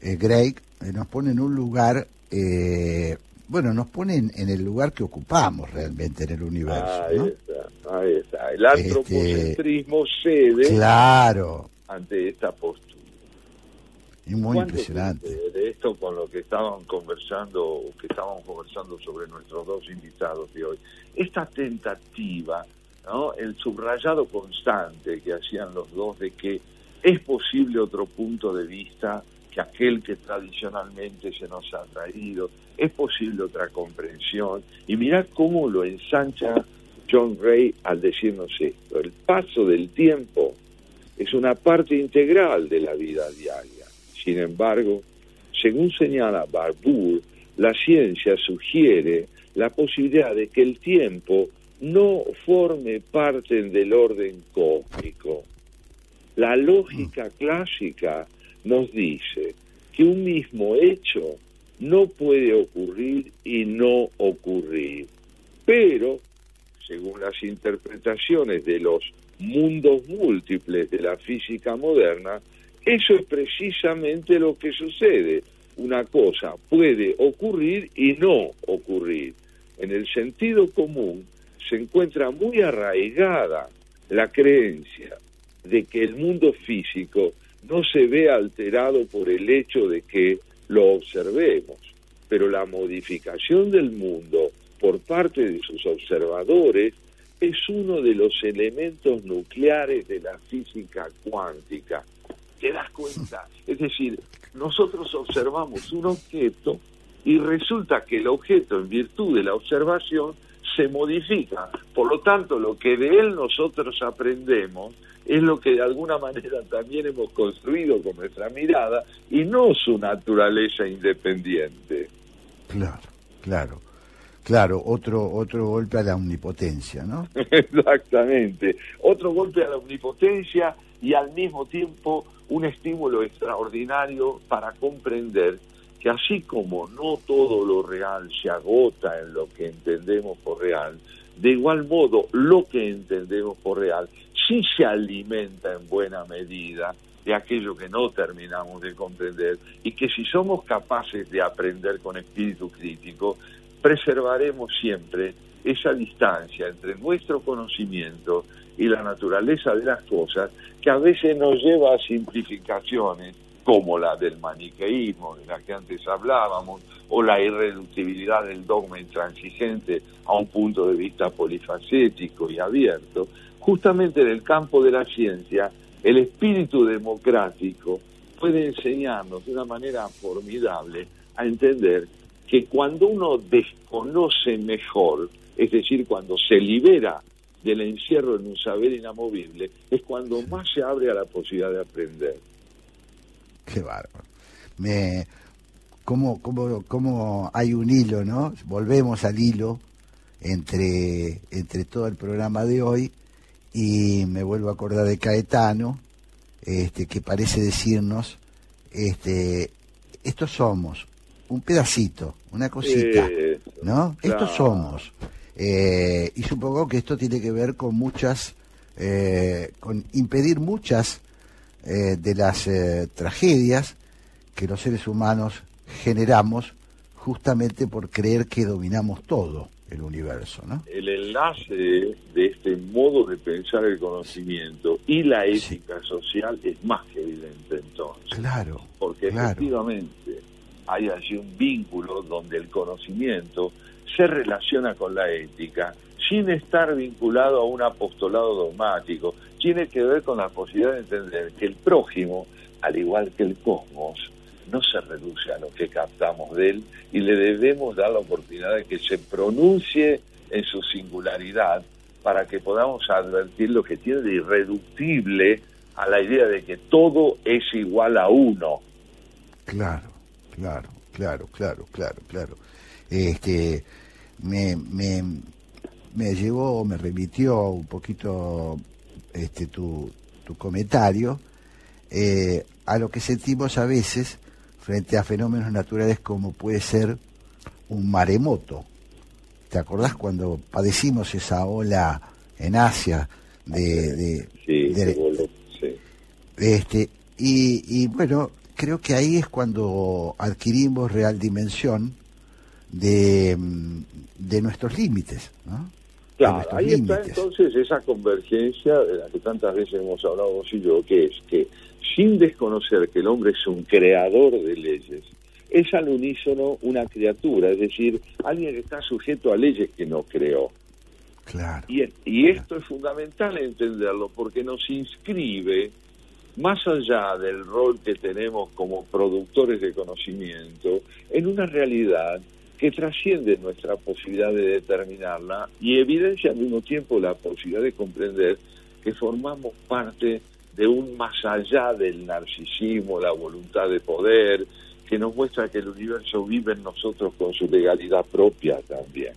eh, Greg, eh, nos pone en un lugar, eh, bueno, nos pone en, en, el lugar que ocupamos realmente en el universo. Ahí ¿no? está, ahí está. El antropocentrismo cede claro. ante esta postura. Y muy impresionante. De, de, esto con lo que estaban conversando, que estábamos conversando sobre nuestros dos invitados de hoy. Esta tentativa, ¿no? el subrayado constante que hacían los dos de que es posible otro punto de vista que aquel que tradicionalmente se nos ha traído, es posible otra comprensión. Y mirad cómo lo ensancha John Gray al decirnos esto. El paso del tiempo es una parte integral de la vida diaria. Sin embargo, según señala Barbour, la ciencia sugiere la posibilidad de que el tiempo no forme parte del orden cósmico. La lógica clásica nos dice que un mismo hecho no puede ocurrir y no ocurrir. Pero, según las interpretaciones de los mundos múltiples de la física moderna, eso es precisamente lo que sucede. Una cosa puede ocurrir y no ocurrir. En el sentido común se encuentra muy arraigada la creencia de que el mundo físico no se ve alterado por el hecho de que lo observemos, pero la modificación del mundo por parte de sus observadores es uno de los elementos nucleares de la física cuántica. ¿Te das cuenta? Es decir, nosotros observamos un objeto y resulta que el objeto, en virtud de la observación, se modifica. Por lo tanto, lo que de él nosotros aprendemos es lo que de alguna manera también hemos construido con nuestra mirada y no su naturaleza independiente. Claro, claro. Claro, otro otro golpe a la omnipotencia, ¿no? Exactamente. Otro golpe a la omnipotencia y al mismo tiempo un estímulo extraordinario para comprender que así como no todo lo real se agota en lo que entendemos por real, de igual modo lo que entendemos por real sí se alimenta en buena medida de aquello que no terminamos de comprender y que si somos capaces de aprender con espíritu crítico, preservaremos siempre esa distancia entre nuestro conocimiento y la naturaleza de las cosas que a veces nos lleva a simplificaciones como la del maniqueísmo, de la que antes hablábamos, o la irreductibilidad del dogma intransigente a un punto de vista polifacético y abierto, justamente en el campo de la ciencia, el espíritu democrático puede enseñarnos de una manera formidable a entender que cuando uno desconoce mejor, es decir, cuando se libera del encierro en un saber inamovible, es cuando más se abre a la posibilidad de aprender. Qué bárbaro. Me, cómo, cómo, cómo hay un hilo, ¿no? Volvemos al hilo entre, entre todo el programa de hoy y me vuelvo a acordar de Caetano, este, que parece decirnos, este, estos somos, un pedacito, una cosita, Eh, ¿no? claro. Estos somos. Eh, y supongo que esto tiene que ver con muchas, eh, con impedir muchas eh, de las eh, tragedias que los seres humanos generamos justamente por creer que dominamos todo el universo, ¿no? El enlace de este modo de pensar el conocimiento y la ética social es más que evidente entonces. Claro. porque claro. efectivamente hay allí un vínculo donde el conocimiento se relaciona con la ética sin estar vinculado a un apostolado dogmático. Tiene que ver con la posibilidad de entender que el prójimo, al igual que el cosmos, no se reduce a lo que captamos de él y le debemos dar la oportunidad de que se pronuncie en su singularidad para que podamos advertir lo que tiene de irreductible a la idea de que todo es igual a uno. Claro, claro, claro, claro, claro, claro. Este, me, me, me llevó, me remitió un poquito este, tu, tu comentario eh, a lo que sentimos a veces frente a fenómenos naturales como puede ser un maremoto. ¿Te acordás cuando padecimos esa ola en Asia de, de, Sí, de- sí. este, y, y bueno, creo que ahí es cuando adquirimos real dimensión de, mm, de nuestros límites, Claro, ahí está entonces esa convergencia de la que tantas veces hemos hablado vos y yo, que es que sin desconocer que el hombre es un creador de leyes, es al unísono una criatura, es decir, alguien que está sujeto a leyes que no creó. Claro. Y, y esto es fundamental entenderlo porque nos inscribe más allá del rol que tenemos como productores de conocimiento en una realidad que trasciende nuestra posibilidad de determinarla y evidencia al mismo tiempo la posibilidad de comprender que formamos parte de un más allá del narcisismo, la voluntad de poder, que nos muestra que el universo vive en nosotros con su legalidad propia también.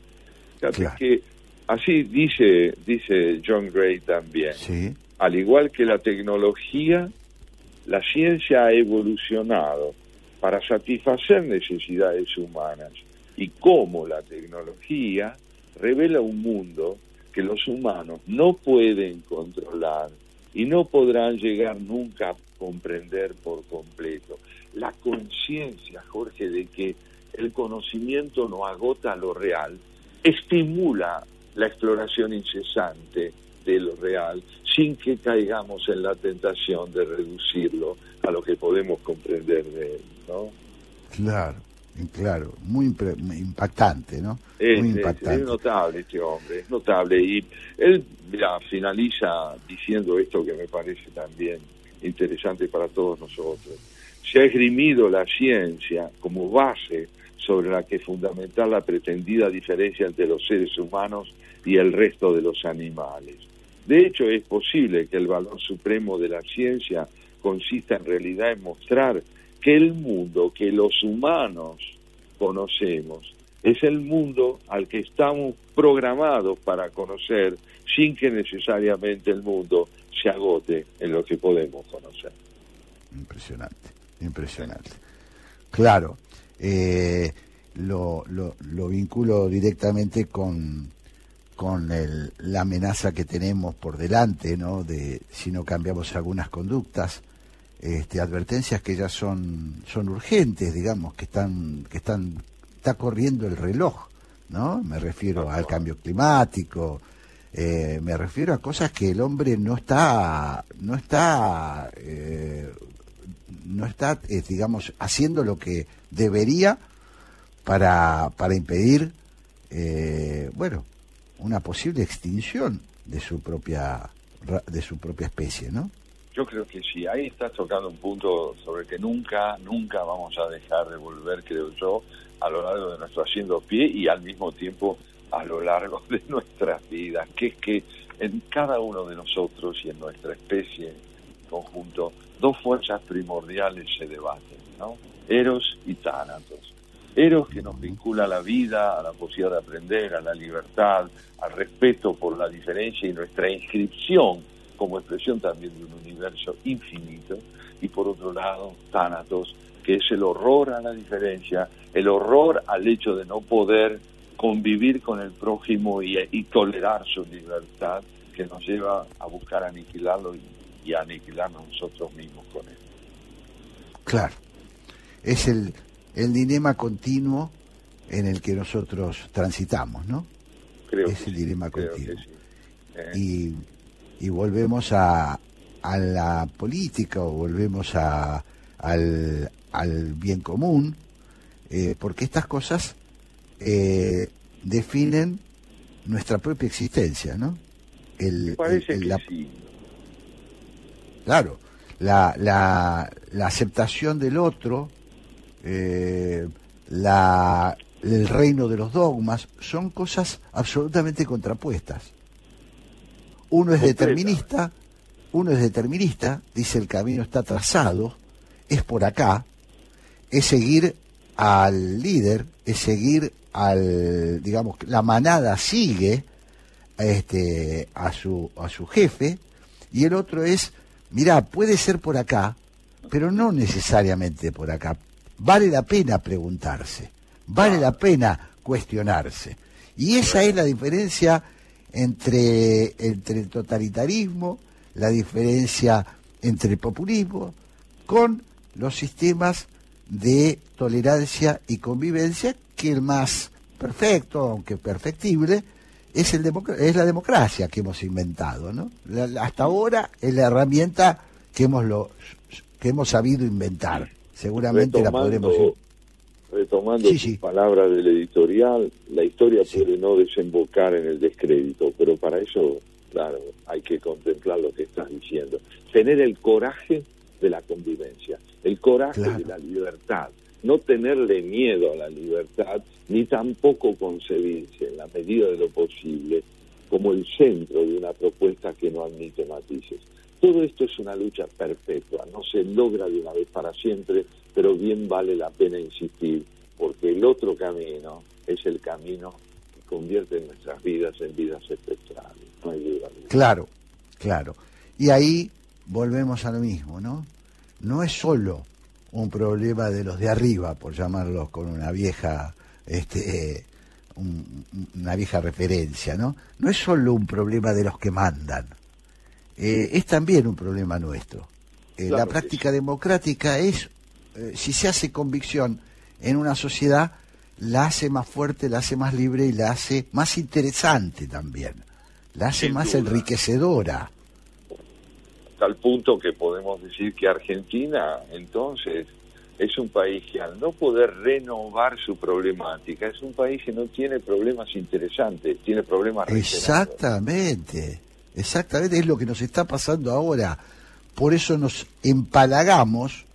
Fíjate que así dice, dice John Gray también. Al igual que la tecnología, la ciencia ha evolucionado para satisfacer necesidades humanas y cómo la tecnología revela un mundo que los humanos no pueden controlar y no podrán llegar nunca a comprender por completo. La conciencia, Jorge, de que el conocimiento no agota lo real, estimula la exploración incesante de lo real sin que caigamos en la tentación de reducirlo a lo que podemos comprender de él, ¿no? Claro, claro, muy impactante, ¿no? Es, muy es- impactante. es notable este hombre, es notable. Y él mira, finaliza diciendo esto que me parece también interesante para todos nosotros. Se ha esgrimido la ciencia como base sobre la que fundamentar la pretendida diferencia entre los seres humanos y el resto de los animales. De hecho, es posible que el valor supremo de la ciencia consista en realidad en mostrar que el mundo que los humanos conocemos es el mundo al que estamos programados para conocer sin que necesariamente el mundo se agote en lo que podemos conocer. Impresionante, impresionante. Claro, eh, lo, lo, lo vinculo directamente con, con el- la amenaza que tenemos por delante, ¿no? De si no cambiamos algunas conductas, este, advertencias que ya son, son urgentes, digamos, que están, que están, está corriendo el reloj, ¿no? Me refiero al cambio climático, eh, me refiero a cosas que el hombre no está, no está, eh, no está, eh, digamos, haciendo lo que debería para, para impedir, eh, bueno, una posible extinción de su propia, de su propia especie, ¿no? Yo creo que sí, ahí estás tocando un punto sobre que nunca, nunca vamos a dejar de volver, creo yo, a lo largo de nuestro haciendo pie y al mismo tiempo a lo largo de nuestras vidas, que es que en cada uno de nosotros y en nuestra especie en conjunto, dos fuerzas primordiales se debaten, ¿no? Eros y Tánatos. Eros que nos vincula a la vida, a la posibilidad de aprender, a la libertad, al respeto por la diferencia y nuestra inscripción como expresión también de un universo infinito. Y por otro lado, Tánatos, que es el horror a la diferencia, el horror al hecho de no poder convivir con el prójimo y, y tolerar su libertad, que nos lleva a buscar aniquilarlo y, y a aniquilarnos nosotros mismos con él. Claro. Es el, el dilema continuo en el que nosotros transitamos, ¿no? Creo es que el dilema continuo. sí. Eh, Y, y volvemos a, a la política o volvemos a, al, al bien común, eh, porque estas cosas eh, definen nuestra propia existencia, ¿no? El, me parece el- el- que la- sí. Claro, la, la, la aceptación del otro, eh, la, el reino de los dogmas, son cosas absolutamente contrapuestas. Uno es Completa. determinista, uno es determinista, dice el camino está trazado, es por acá, es seguir al líder, es seguir al, digamos, la manada sigue este, a, su, a su jefe, y el otro es, mira, puede ser por acá, pero no necesariamente por acá. Vale la pena preguntarse, vale la pena cuestionarse. Y esa es la diferencia entre, entre el totalitarismo, la diferencia entre el populismo, con los sistemas de tolerancia y convivencia, que el más perfecto, aunque perfectible, es, el es la democracia que hemos inventado. ¿no? La- la- hasta ahora es la herramienta que hemos, lo, que hemos sabido inventar. Seguramente la podremos... retomando Sí, sus sí. palabras del editorial, la historia puede no desembocar en el descrédito, pero para eso, claro, hay que contemplar lo que estás diciendo. Tener el coraje de la convivencia, el coraje Claro. de la libertad, no tenerle miedo a la libertad, ni tampoco concebirse en la medida de lo posible como el centro de una propuesta que no admite matices. Todo esto es una lucha perpetua, no se logra de una vez para siempre, pero bien vale la pena insistir, porque el otro camino es el camino que convierte nuestras vidas en vidas espectrales, no hay duda. Claro, claro. Y ahí volvemos a lo mismo, ¿no? No es solo un problema de los de arriba, por llamarlos con una vieja, este, un- una vieja referencia, ¿no? No es solo un problema de los que mandan, eh, es también un problema nuestro. Eh, Claro la práctica democrática es, eh, si se hace convicción en una sociedad, la hace más fuerte, la hace más libre y la hace más interesante también. La hace Sin más duda. enriquecedora. Tal punto que podemos decir que Argentina, entonces, es un país que al no poder renovar su problemática, es un país que no tiene problemas interesantes, tiene problemas. Exactamente, exactamente, es lo que nos está pasando ahora. Por eso nos empalagamos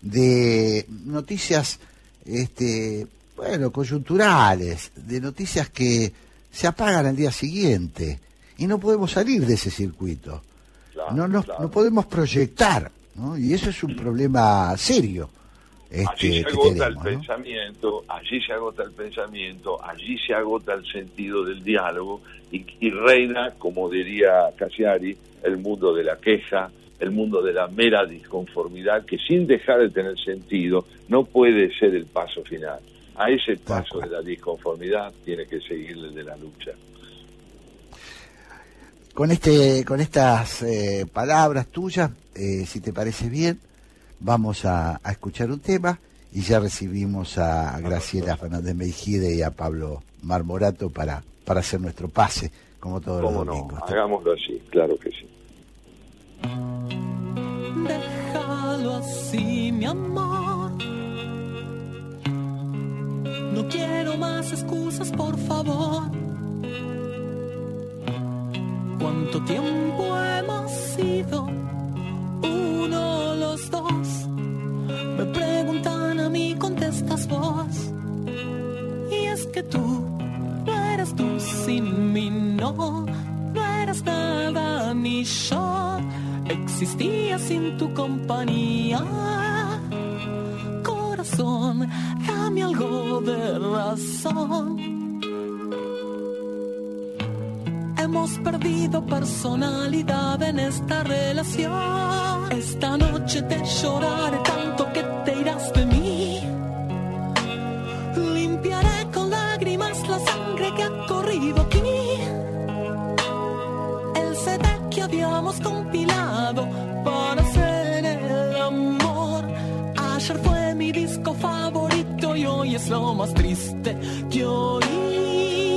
de noticias, este, bueno, coyunturales, de noticias que se apagan al día siguiente y no podemos salir de ese circuito. no, nos- no podemos proyectar, ¿no? Y eso es un problema serio. Este, allí se agota tenemos, el ¿no? pensamiento, allí se agota el pensamiento, allí se agota el sentido del diálogo y, y reina, como diría Cassiari, el mundo de la queja, el mundo de la mera disconformidad que sin dejar de tener sentido no puede ser el paso final. A ese paso de la disconformidad tiene que seguirle el de la lucha. Con, este, con estas eh, palabras tuyas, eh, si te parece bien, vamos a, a escuchar un tema y ya recibimos a Graciela Fernández Meijide y a Pablo Marmorato para, para hacer nuestro pase, como todos los ¿Cómo no? domingos. Hagámoslo así, claro que sí. Déjalo así, mi amor. No quiero más excusas, por favor. ¿Cuánto tiempo hemos sido uno los dos? Me preguntan a mí, contestas vos. Y es que tú no eras tú sin mí, no, no eras nada ni yo. Existía sin tu compañía. Corazón, dame algo de razón. Hemos perdido personalidad en esta relación. Esta noche te lloraré tanto que te irás de mí. Limpiaré con lágrimas la sangre que ha corrido aquí. El CD que habíamos compilado para hacer el amor. Ayer fue mi disco favorito y hoy es lo más triste que oí.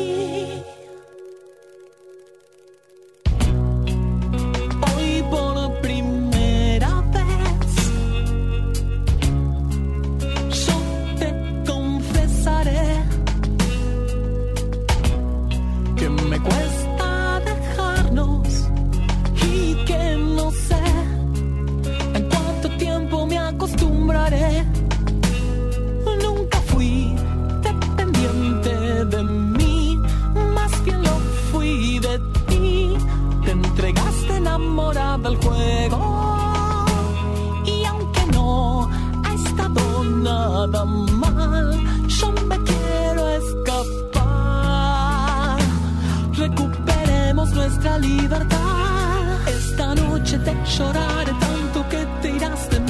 Nunca fui dependiente de mí, más bien lo fui de ti. Te entregaste enamorada al juego y aunque no ha estado nada mal, yo me quiero escapar. Recuperemos nuestra libertad. Esta noche te lloraré tanto que te irás de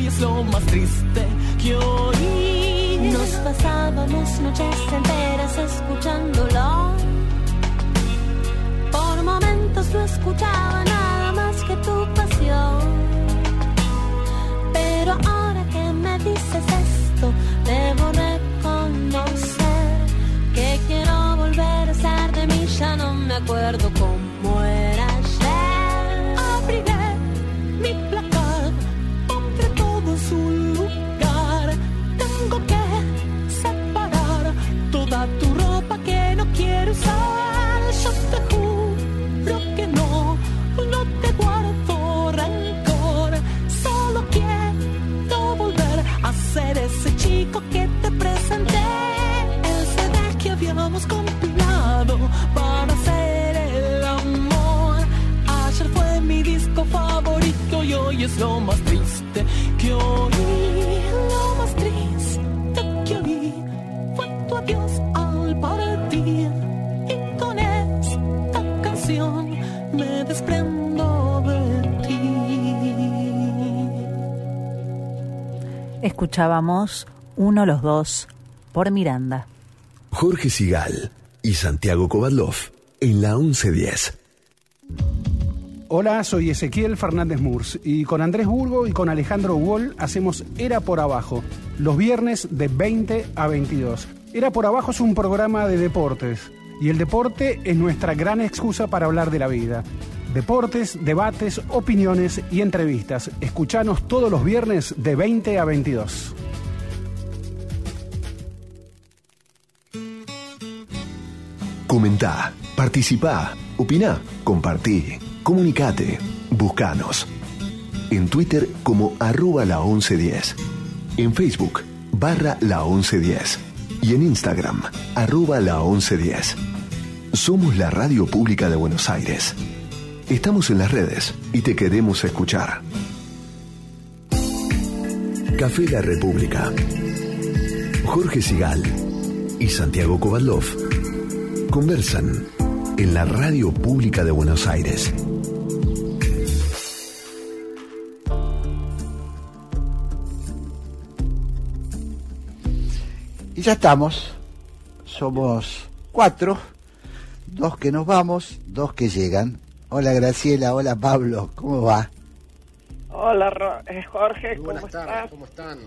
hoy es lo más triste que oí. Nos pasábamos noches enteras escuchándolo. Por momentos no escuchaba nada más que tu pasión. Pero ahora que me dices esto, debo reconocer que quiero volver a ser de mí. Ya no me acuerdo cómo lo más triste que oí. Lo más triste que oí fue tu adiós al partir. Y con esta canción me desprendo de ti. Escuchábamos uno los dos por Miranda. Jorge Sigal y Santiago Kovadlov en la 1110. Hola, soy Ezequiel Fernández Murs y con Andrés Burgo y con Alejandro Wall hacemos Era por Abajo, los viernes de 20 a 22. Era por Abajo es un programa de deportes y el deporte es nuestra gran excusa para hablar de la vida. Deportes, debates, opiniones y entrevistas. Escuchanos todos los viernes de 20 a 22. Comentá, participá, opina, compartí, comunicate, buscanos. En Twitter como arroba la 1110. En Facebook barra la 1110. Y en Instagram arroba la 1110. Somos la radio pública de Buenos Aires. Estamos en las redes y te queremos escuchar. Café La República. Jorge Sigal y Santiago Kovadlov conversan en la radio pública de Buenos Aires. Y ya estamos. Somos cuatro. Dos que nos vamos, dos que llegan. Hola Graciela, hola Pablo, ¿cómo va? Hola eh, Jorge, ¿cómo estás? ¿Cómo están?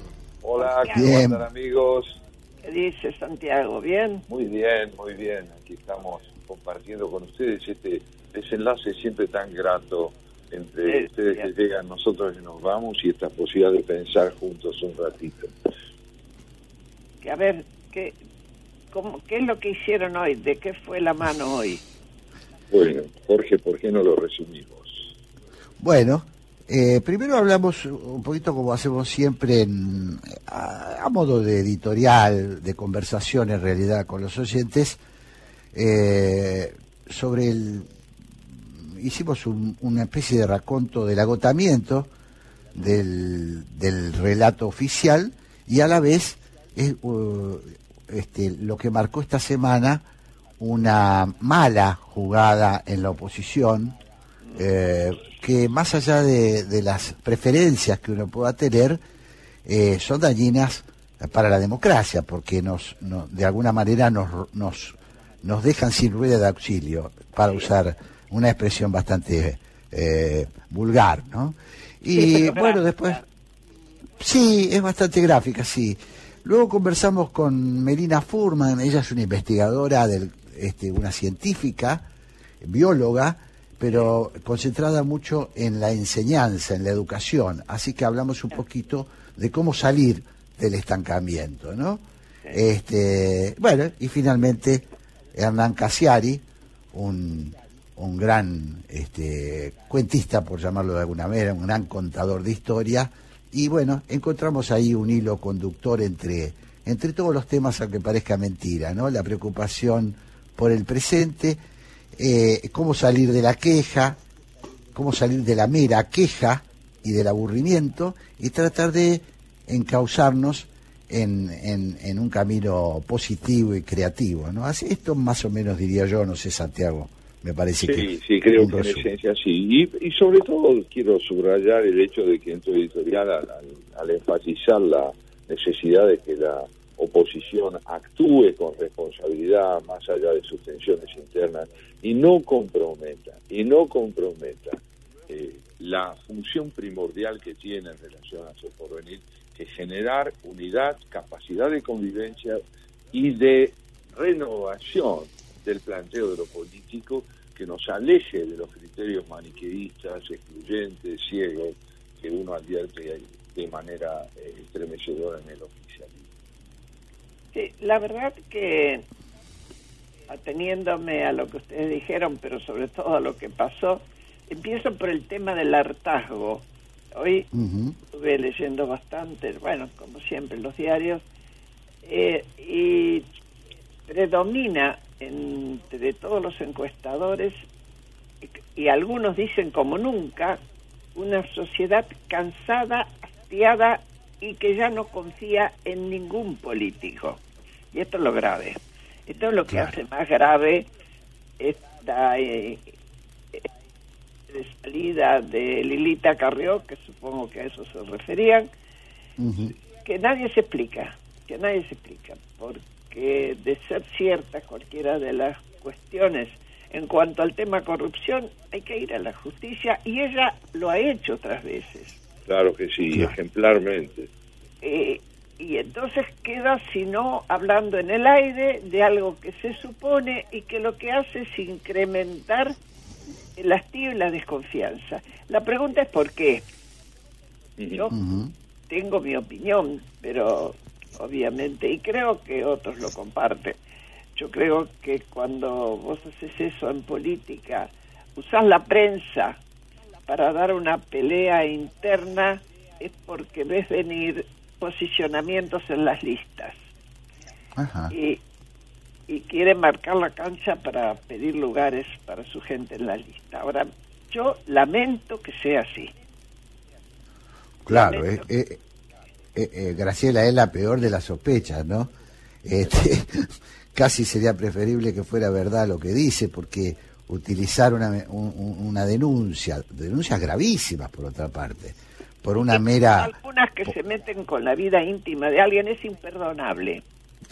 Hola, ¿cómo Bien. andan amigos? ¿Qué dice Santiago? ¿Bien? Muy bien, muy bien. Aquí estamos compartiendo con ustedes este desenlace siempre tan grato entre Sí, ustedes bien. que llegan, nosotros que nos vamos y esta posibilidad de pensar juntos un ratito. Que a ver, ¿qué, cómo, ¿qué es lo que hicieron hoy? ¿De qué fue la mano hoy? Bueno, Jorge, ¿por qué no lo resumimos? Bueno, eh, primero hablamos un poquito como hacemos siempre en- a, a modo de editorial, de conversación en realidad con los oyentes, eh, sobre el... Hicimos un- una especie de raconto del agotamiento del, del relato oficial y a la vez es, uh, este, lo que marcó esta semana una mala jugada en la oposición eh, que más allá de, las preferencias que uno pueda tener eh, son dañinas para la democracia porque nos, no- de alguna manera nos, nos, nos dejan sin rueda de auxilio para usar una expresión bastante eh, vulgar ¿no? y Sí, bueno después Sí, es bastante gráfica, sí. Luego conversamos con Melina Furman, ella es una investigadora, del, este, una científica, bióloga, pero concentrada mucho en la enseñanza, en la educación. Así que hablamos un poquito de cómo salir del estancamiento, ¿no? Este, bueno, y finalmente Hernán Casiari, un, un gran este, cuentista, por llamarlo de alguna manera, un gran contador de historia, y bueno, encontramos ahí un hilo conductor entre, entre todos los temas, aunque parezca mentira, ¿no? La preocupación por el presente, eh, cómo salir de la queja, cómo salir de la mera queja y del aburrimiento y tratar de encauzarnos en, en, en un camino positivo y creativo, ¿no? Así esto más o menos diría yo, no sé Santiago, me parece que Sí, sí, creo que en esencia sí. Y, y sobre todo quiero subrayar el hecho de que en tu editorial, al, al- al enfatizar la necesidad de que la oposición actúe con responsabilidad más allá de sus tensiones internas y no comprometa, y no comprometa eh, la función primordial que tiene en relación a su porvenir, que generar unidad, capacidad de convivencia y de renovación del planteo de lo político que nos aleje de los criterios maniqueístas, excluyentes, ciegos, que uno advierte de manera eh, estremecedora en el oficialismo. Sí, la verdad que ateniéndome a lo que ustedes dijeron, pero sobre todo a lo que pasó, empiezo por el tema del hartazgo. Hoy estuve leyendo bastante, bueno, como siempre, los diarios, eh, y predomina entre todos los encuestadores, y, y algunos dicen como nunca, una sociedad cansada, hastiada y que ya no confía en ningún político. Y esto es lo grave. Esto es lo que hace más grave esta eh, de salida de Lilita Carrió, que supongo que a eso se referían, que nadie se explica, que nadie se explica, porque de ser ciertas cualquiera de las cuestiones en cuanto al tema corrupción, hay que ir a la justicia y ella lo ha hecho otras veces. Claro que sí, ejemplarmente. Eh, y entonces queda, si no, hablando en el aire de algo que se supone y que lo que hace es incrementar el hastío y la desconfianza. La pregunta es por qué. Yo tengo mi opinión, pero obviamente, y creo que otros lo comparten. Yo creo que cuando vos haces eso en política, usás la prensa para dar una pelea interna, es porque ves venir posicionamientos en las listas. Y, y quiere marcar la cancha para pedir lugares para su gente en la lista. Ahora, yo lamento que sea así. Claro, eh, eh, eh, eh, Graciela es la peor de las sospechas, ¿no? Este, casi sería preferible que fuera verdad lo que dice, porque utilizar una, un- un- una denuncia, denuncias gravísimas por otra parte, por una mera... Algunas que se meten con la vida íntima de alguien es imperdonable.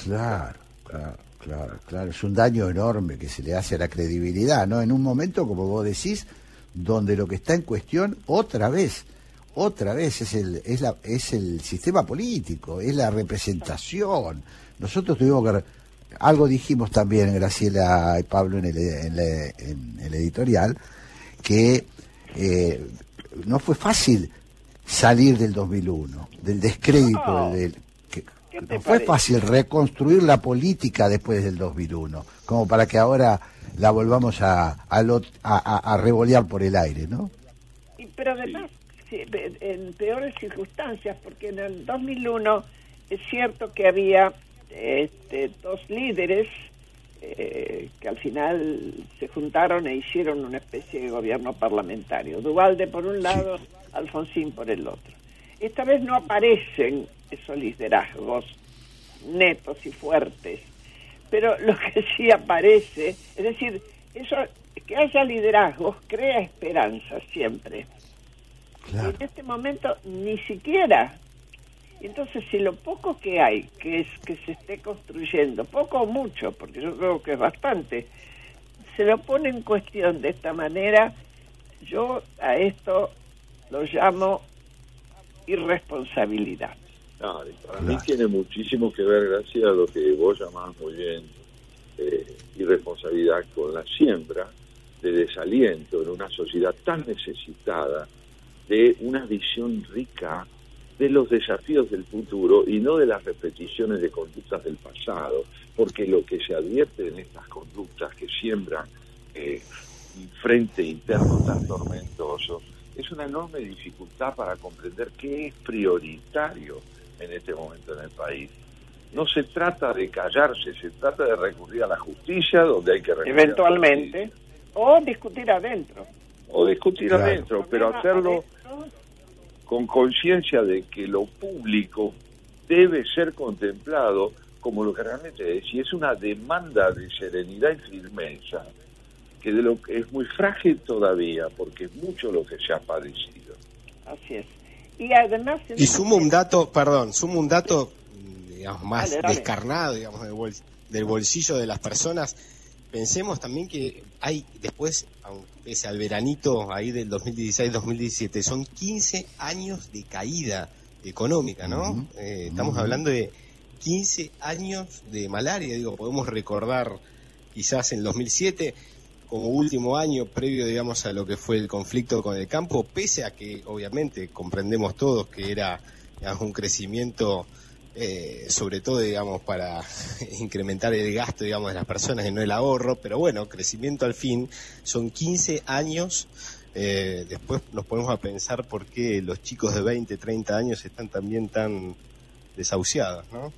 Claro, claro, claro, claro. Es un daño enorme que se le hace a la credibilidad, ¿no? En un momento, como vos decís, donde lo que está en cuestión, otra vez, otra vez, es el, es la, es el sistema político, es la representación. Nosotros tuvimos que... Algo dijimos también, Graciela y Pablo, en el, en la- en el editorial, que eh, no fue fácil salir del 2001, del descrédito No. del... que- ¿Qué te no fue parece? fácil reconstruir la política después del 2001, como para que ahora la volvamos a, a, lo- a- a- revolear por el aire, ¿no? Y- pero además, sí, en en peores circunstancias, porque en el 2001 es cierto que había este, dos líderes eh, que al final se juntaron e hicieron una especie de gobierno parlamentario. Duvalde por un lado, Alfonsín por el otro. Esta vez no aparecen esos liderazgos netos y fuertes, pero lo que sí aparece, es decir, eso que haya liderazgos crea esperanza siempre. Y en este momento ni siquiera. Entonces, si lo poco que hay, que es que se esté construyendo, poco o mucho, porque yo creo que es bastante, se lo pone en cuestión de esta manera, yo a esto lo llamo irresponsabilidad. Claro, y para mí tiene muchísimo que ver, gracias a lo que vos llamás muy bien, eh, irresponsabilidad con la siembra de desaliento en una sociedad tan necesitada de una visión rica de los desafíos del futuro y no de las repeticiones de conductas del pasado, porque lo que se advierte en estas conductas que siembran eh, un frente interno tan tormentoso es una enorme dificultad para comprender qué es prioritario en este momento en el país. No se trata de callarse, se trata de recurrir a la justicia donde hay que recurrir. a Eventualmente, o discutir adentro. o discutir Claro. adentro, pero hacerlo con conciencia de que lo público debe ser contemplado como lo que realmente es, y es una demanda de serenidad y firmeza, que de lo que es muy frágil todavía, porque es mucho lo que se ha padecido. Así es. Y además... Y sumo un dato, perdón, sumo un dato, digamos, más Dale, dale. descarnado, digamos, del, bol- del bolsillo de las personas. Pensemos también que hay después, pese al veranito ahí del 2016-2017, son 15 años de caída económica, ¿no? Eh, estamos hablando de 15 años de malaria, digo, podemos recordar quizás en 2007 como último año previo, digamos, a lo que fue el conflicto con el campo, pese a que obviamente comprendemos todos que era digamos, un crecimiento, eh, sobre todo, digamos, para incrementar el gasto, digamos, de las personas y no el ahorro, pero bueno, crecimiento al fin, son 15 años. eh, después nos ponemos a pensar por qué los chicos de 20, 30 años están también tan desahuciados, ¿no?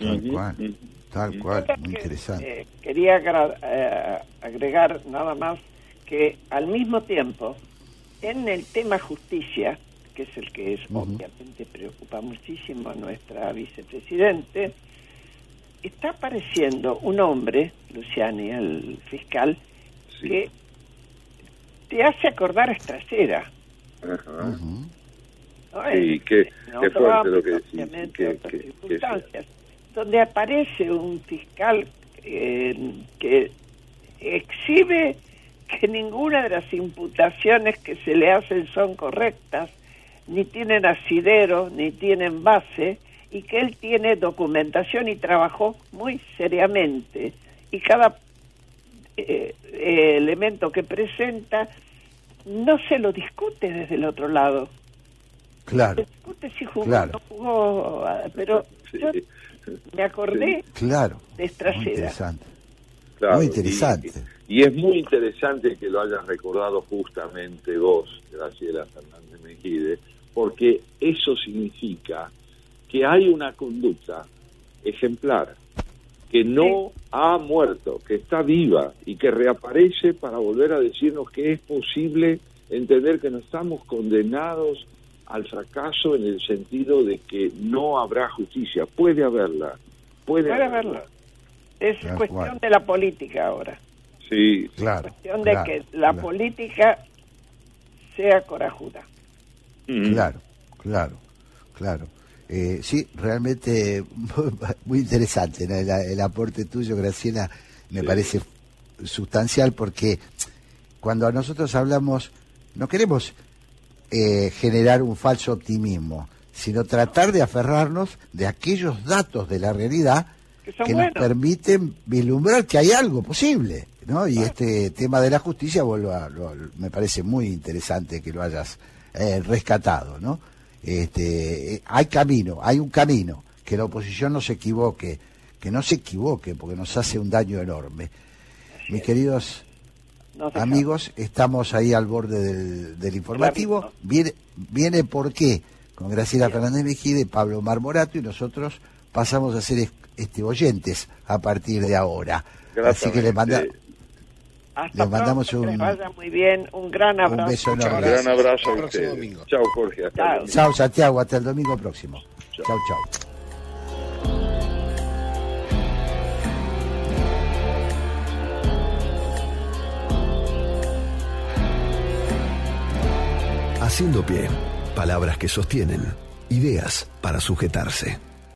Tal cual, tal cual, muy interesante. Eh, quería eh, agregar nada más que al mismo tiempo, en el tema justicia, que es el que es obviamente preocupa muchísimo a nuestra vicepresidente, está apareciendo un hombre, Luciani, el fiscal, que te hace acordar a Estracera. Ajá. ¿no? Sí, qué, qué fuerte lo que circunstancias, donde aparece un fiscal eh, que exhibe que ninguna de las imputaciones que se le hacen son correctas, ni tienen asidero, ni tienen base, y que él tiene documentación y trabajó muy seriamente. Y cada eh, eh, elemento que presenta no se lo discute desde el otro lado. Claro, Discute si jugó o Claro. no jugó, ah, pero yo me acordé claro. de Muy Estracera. interesante. Claro, Muy y- interesante. Y, es muy interesante que lo hayas recordado justamente vos, Graciela Fernández Mejide, porque eso significa que hay una conducta ejemplar, que no ha muerto, que está viva y que reaparece para volver a decirnos que es posible entender que no estamos condenados al fracaso en el sentido de que no habrá justicia. Puede haberla, puede, Puede haberla. Es cuestión cual. de la política ahora. Sí, claro. cuestión de que la política sea corajuda. Claro, claro, claro. Eh, sí, realmente muy interesante ¿no? el, el aporte tuyo, Graciela, me parece sustancial porque cuando nosotros hablamos, no queremos eh, generar un falso optimismo, sino tratar de aferrarnos de aquellos datos de la realidad Que nos permiten vislumbrar que hay algo posible, ¿no? Y este tema de la justicia lo- me parece muy interesante que lo hayas eh, rescatado, ¿no? Este, eh, hay camino, hay un camino, que la oposición no se equivoque, que no se equivoque, porque nos hace un daño enorme. Mis queridos Amigos, estamos ahí al borde del, del informativo. Viene, viene por qué, con Graciela Fernández Mejide Pablo Marmorato, y nosotros pasamos a ser es- este, oyentes a partir de ahora. Así que le, manda, Hasta le mandamos pronto, que les un, vaya muy bien. Un gran un abrazo. beso Un enorme. gran abrazo a ustedes. domingo. Chao, Jorge. Hasta Chao. luego. Chao, Santiago, hasta el domingo próximo. Chao, chao. Haciendo pie. Palabras que sostienen. Ideas para sujetarse.